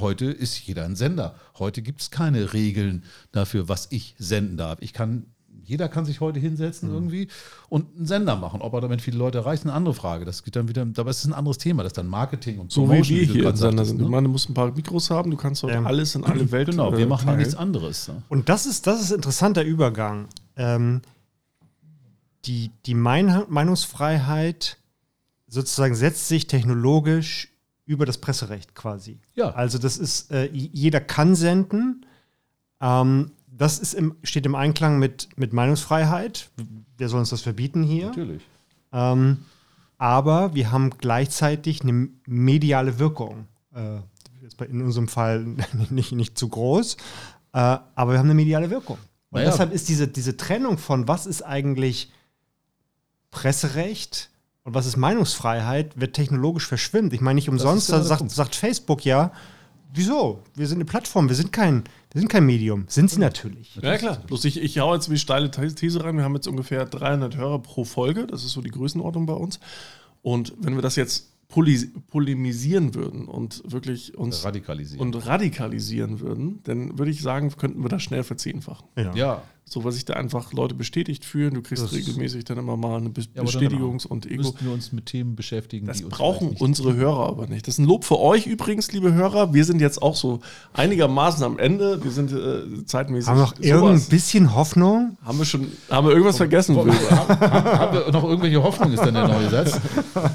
Heute ist jeder ein Sender. Heute gibt es keine Regeln dafür, was ich senden darf. Ich kann jeder kann sich heute hinsetzen mhm. irgendwie und einen Sender machen. Ob er damit viele Leute erreicht, ist eine andere Frage. Das geht dann wieder, dabei ist es ein anderes Thema. Das ist dann Marketing und so Promotion, wie wir hier Sender sind. Ne? Ich meine, du musst ein paar Mikros haben, du kannst heute ähm, alles in alle Welt Genau, wir machen ja nichts anderes. Ne? Und das ist, das ist ein interessanter Übergang. Ähm, die, die Meinungsfreiheit sozusagen setzt sich technologisch über das Presserecht quasi. Ja. Also das ist, äh, jeder kann senden, ähm, das ist im, steht im Einklang mit, mit Meinungsfreiheit. Wer soll uns das verbieten hier? Natürlich. Ähm, aber wir haben gleichzeitig eine mediale Wirkung. Äh, in unserem Fall nicht, nicht zu groß, äh, aber wir haben eine mediale Wirkung. Und naja. deshalb ist diese, diese Trennung von, was ist eigentlich Presserecht und was ist Meinungsfreiheit, wird technologisch verschwimmt. Ich meine, nicht umsonst, da sagt, sagt Facebook ja, wieso? Wir sind eine Plattform, wir sind kein, wir sind kein Medium. Sind sie natürlich. Ja, klar. Bloß ich, ich hau jetzt wie steile These rein. Wir haben jetzt ungefähr 300 Hörer pro Folge. Das ist so die Größenordnung bei uns. Und wenn wir das jetzt polemisieren würden und wirklich uns radikalisieren. und radikalisieren würden, dann würde ich sagen, könnten wir das schnell verzehnfachen. Ja. ja. So was sich da einfach Leute bestätigt fühlen. Du kriegst das regelmäßig dann immer mal eine Be ja, Bestätigungs- und Ego. Müssten wir uns mit Themen beschäftigen, das brauchen unsere Hörer aber nicht. Das ist ein Lob für euch übrigens, liebe Hörer. Wir sind jetzt auch so einigermaßen am Ende. Wir sind äh, zeitmäßig. Haben wir noch irgendein bisschen Hoffnung? Haben wir schon, haben wir irgendwas vergessen? haben, haben, wir noch irgendwelche Hoffnung, ist dann der neue Satz.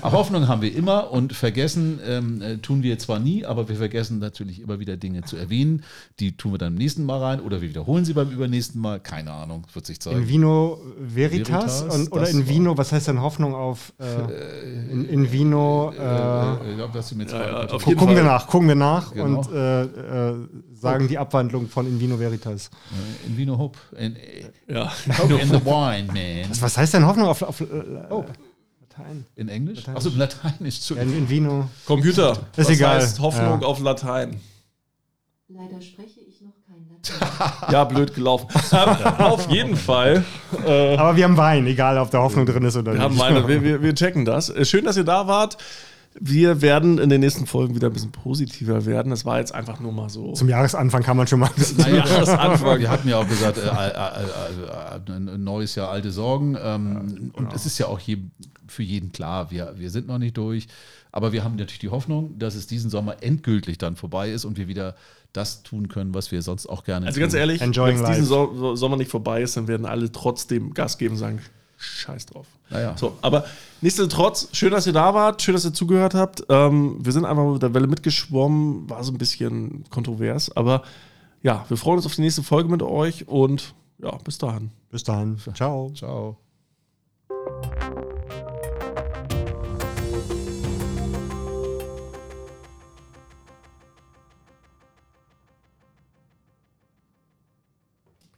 Hoffnung haben wir immer und vergessen ähm, äh, tun wir zwar nie, aber wir vergessen natürlich immer wieder Dinge zu erwähnen. Die tun wir dann im nächsten Mal rein oder wir wiederholen sie beim übernächsten Mal. Keine keine Ahnung, wird sich zeigen. In Vino Veritas, Veritas und, oder in Vino, was heißt denn Hoffnung auf äh, in, in, Vino? Äh, äh, ja, ja, gucken Fall. wir nach, gucken wir nach genau. und äh, äh, sagen Hope. die Abwandlung von In Vino Veritas. In Vino Hope. In, ja. Hope in the wine, man. Was, was heißt denn Hoffnung auf, auf Hope? Latein. In Englisch? Achso, Lateinisch. Ja, in, in Vino. Computer. Ist was egal. heißt Hoffnung auf Latein? Leider spreche ja, blöd gelaufen. Auf jeden Fall. Äh, Aber wir haben Wein, egal ob der Hoffnung drin ist oder wir nicht. Haben Wein, wir, wir, wir checken das. Äh, schön, dass ihr da wart. Wir werden in den nächsten Folgen wieder ein bisschen positiver werden. Das war jetzt einfach nur mal so. Zum Jahresanfang kann man schon mal ein bisschen. Zum Jahresanfang. Wir hatten ja auch gesagt, äh, äh, äh, ein neues Jahr, alte Sorgen. Ähm, ja, genau. Und es ist ja auch je, für jeden klar, wir, wir sind noch nicht durch. Aber wir haben natürlich die Hoffnung, dass es diesen Sommer endgültig dann vorbei ist und wir wieder das tun können, was wir sonst auch gerne also tun. Also ganz ehrlich, wenn es diesen so Sommer nicht vorbei ist, dann werden alle trotzdem Gas geben und sagen, scheiß drauf. Naja. So, aber nichtsdestotrotz, schön, dass ihr da wart, schön, dass ihr zugehört habt. Ähm, wir sind einfach mit der Welle mitgeschwommen, war so ein bisschen kontrovers, aber ja, wir freuen uns auf die nächste Folge mit euch und ja, bis dahin. Bis dahin. Ciao. Ciao.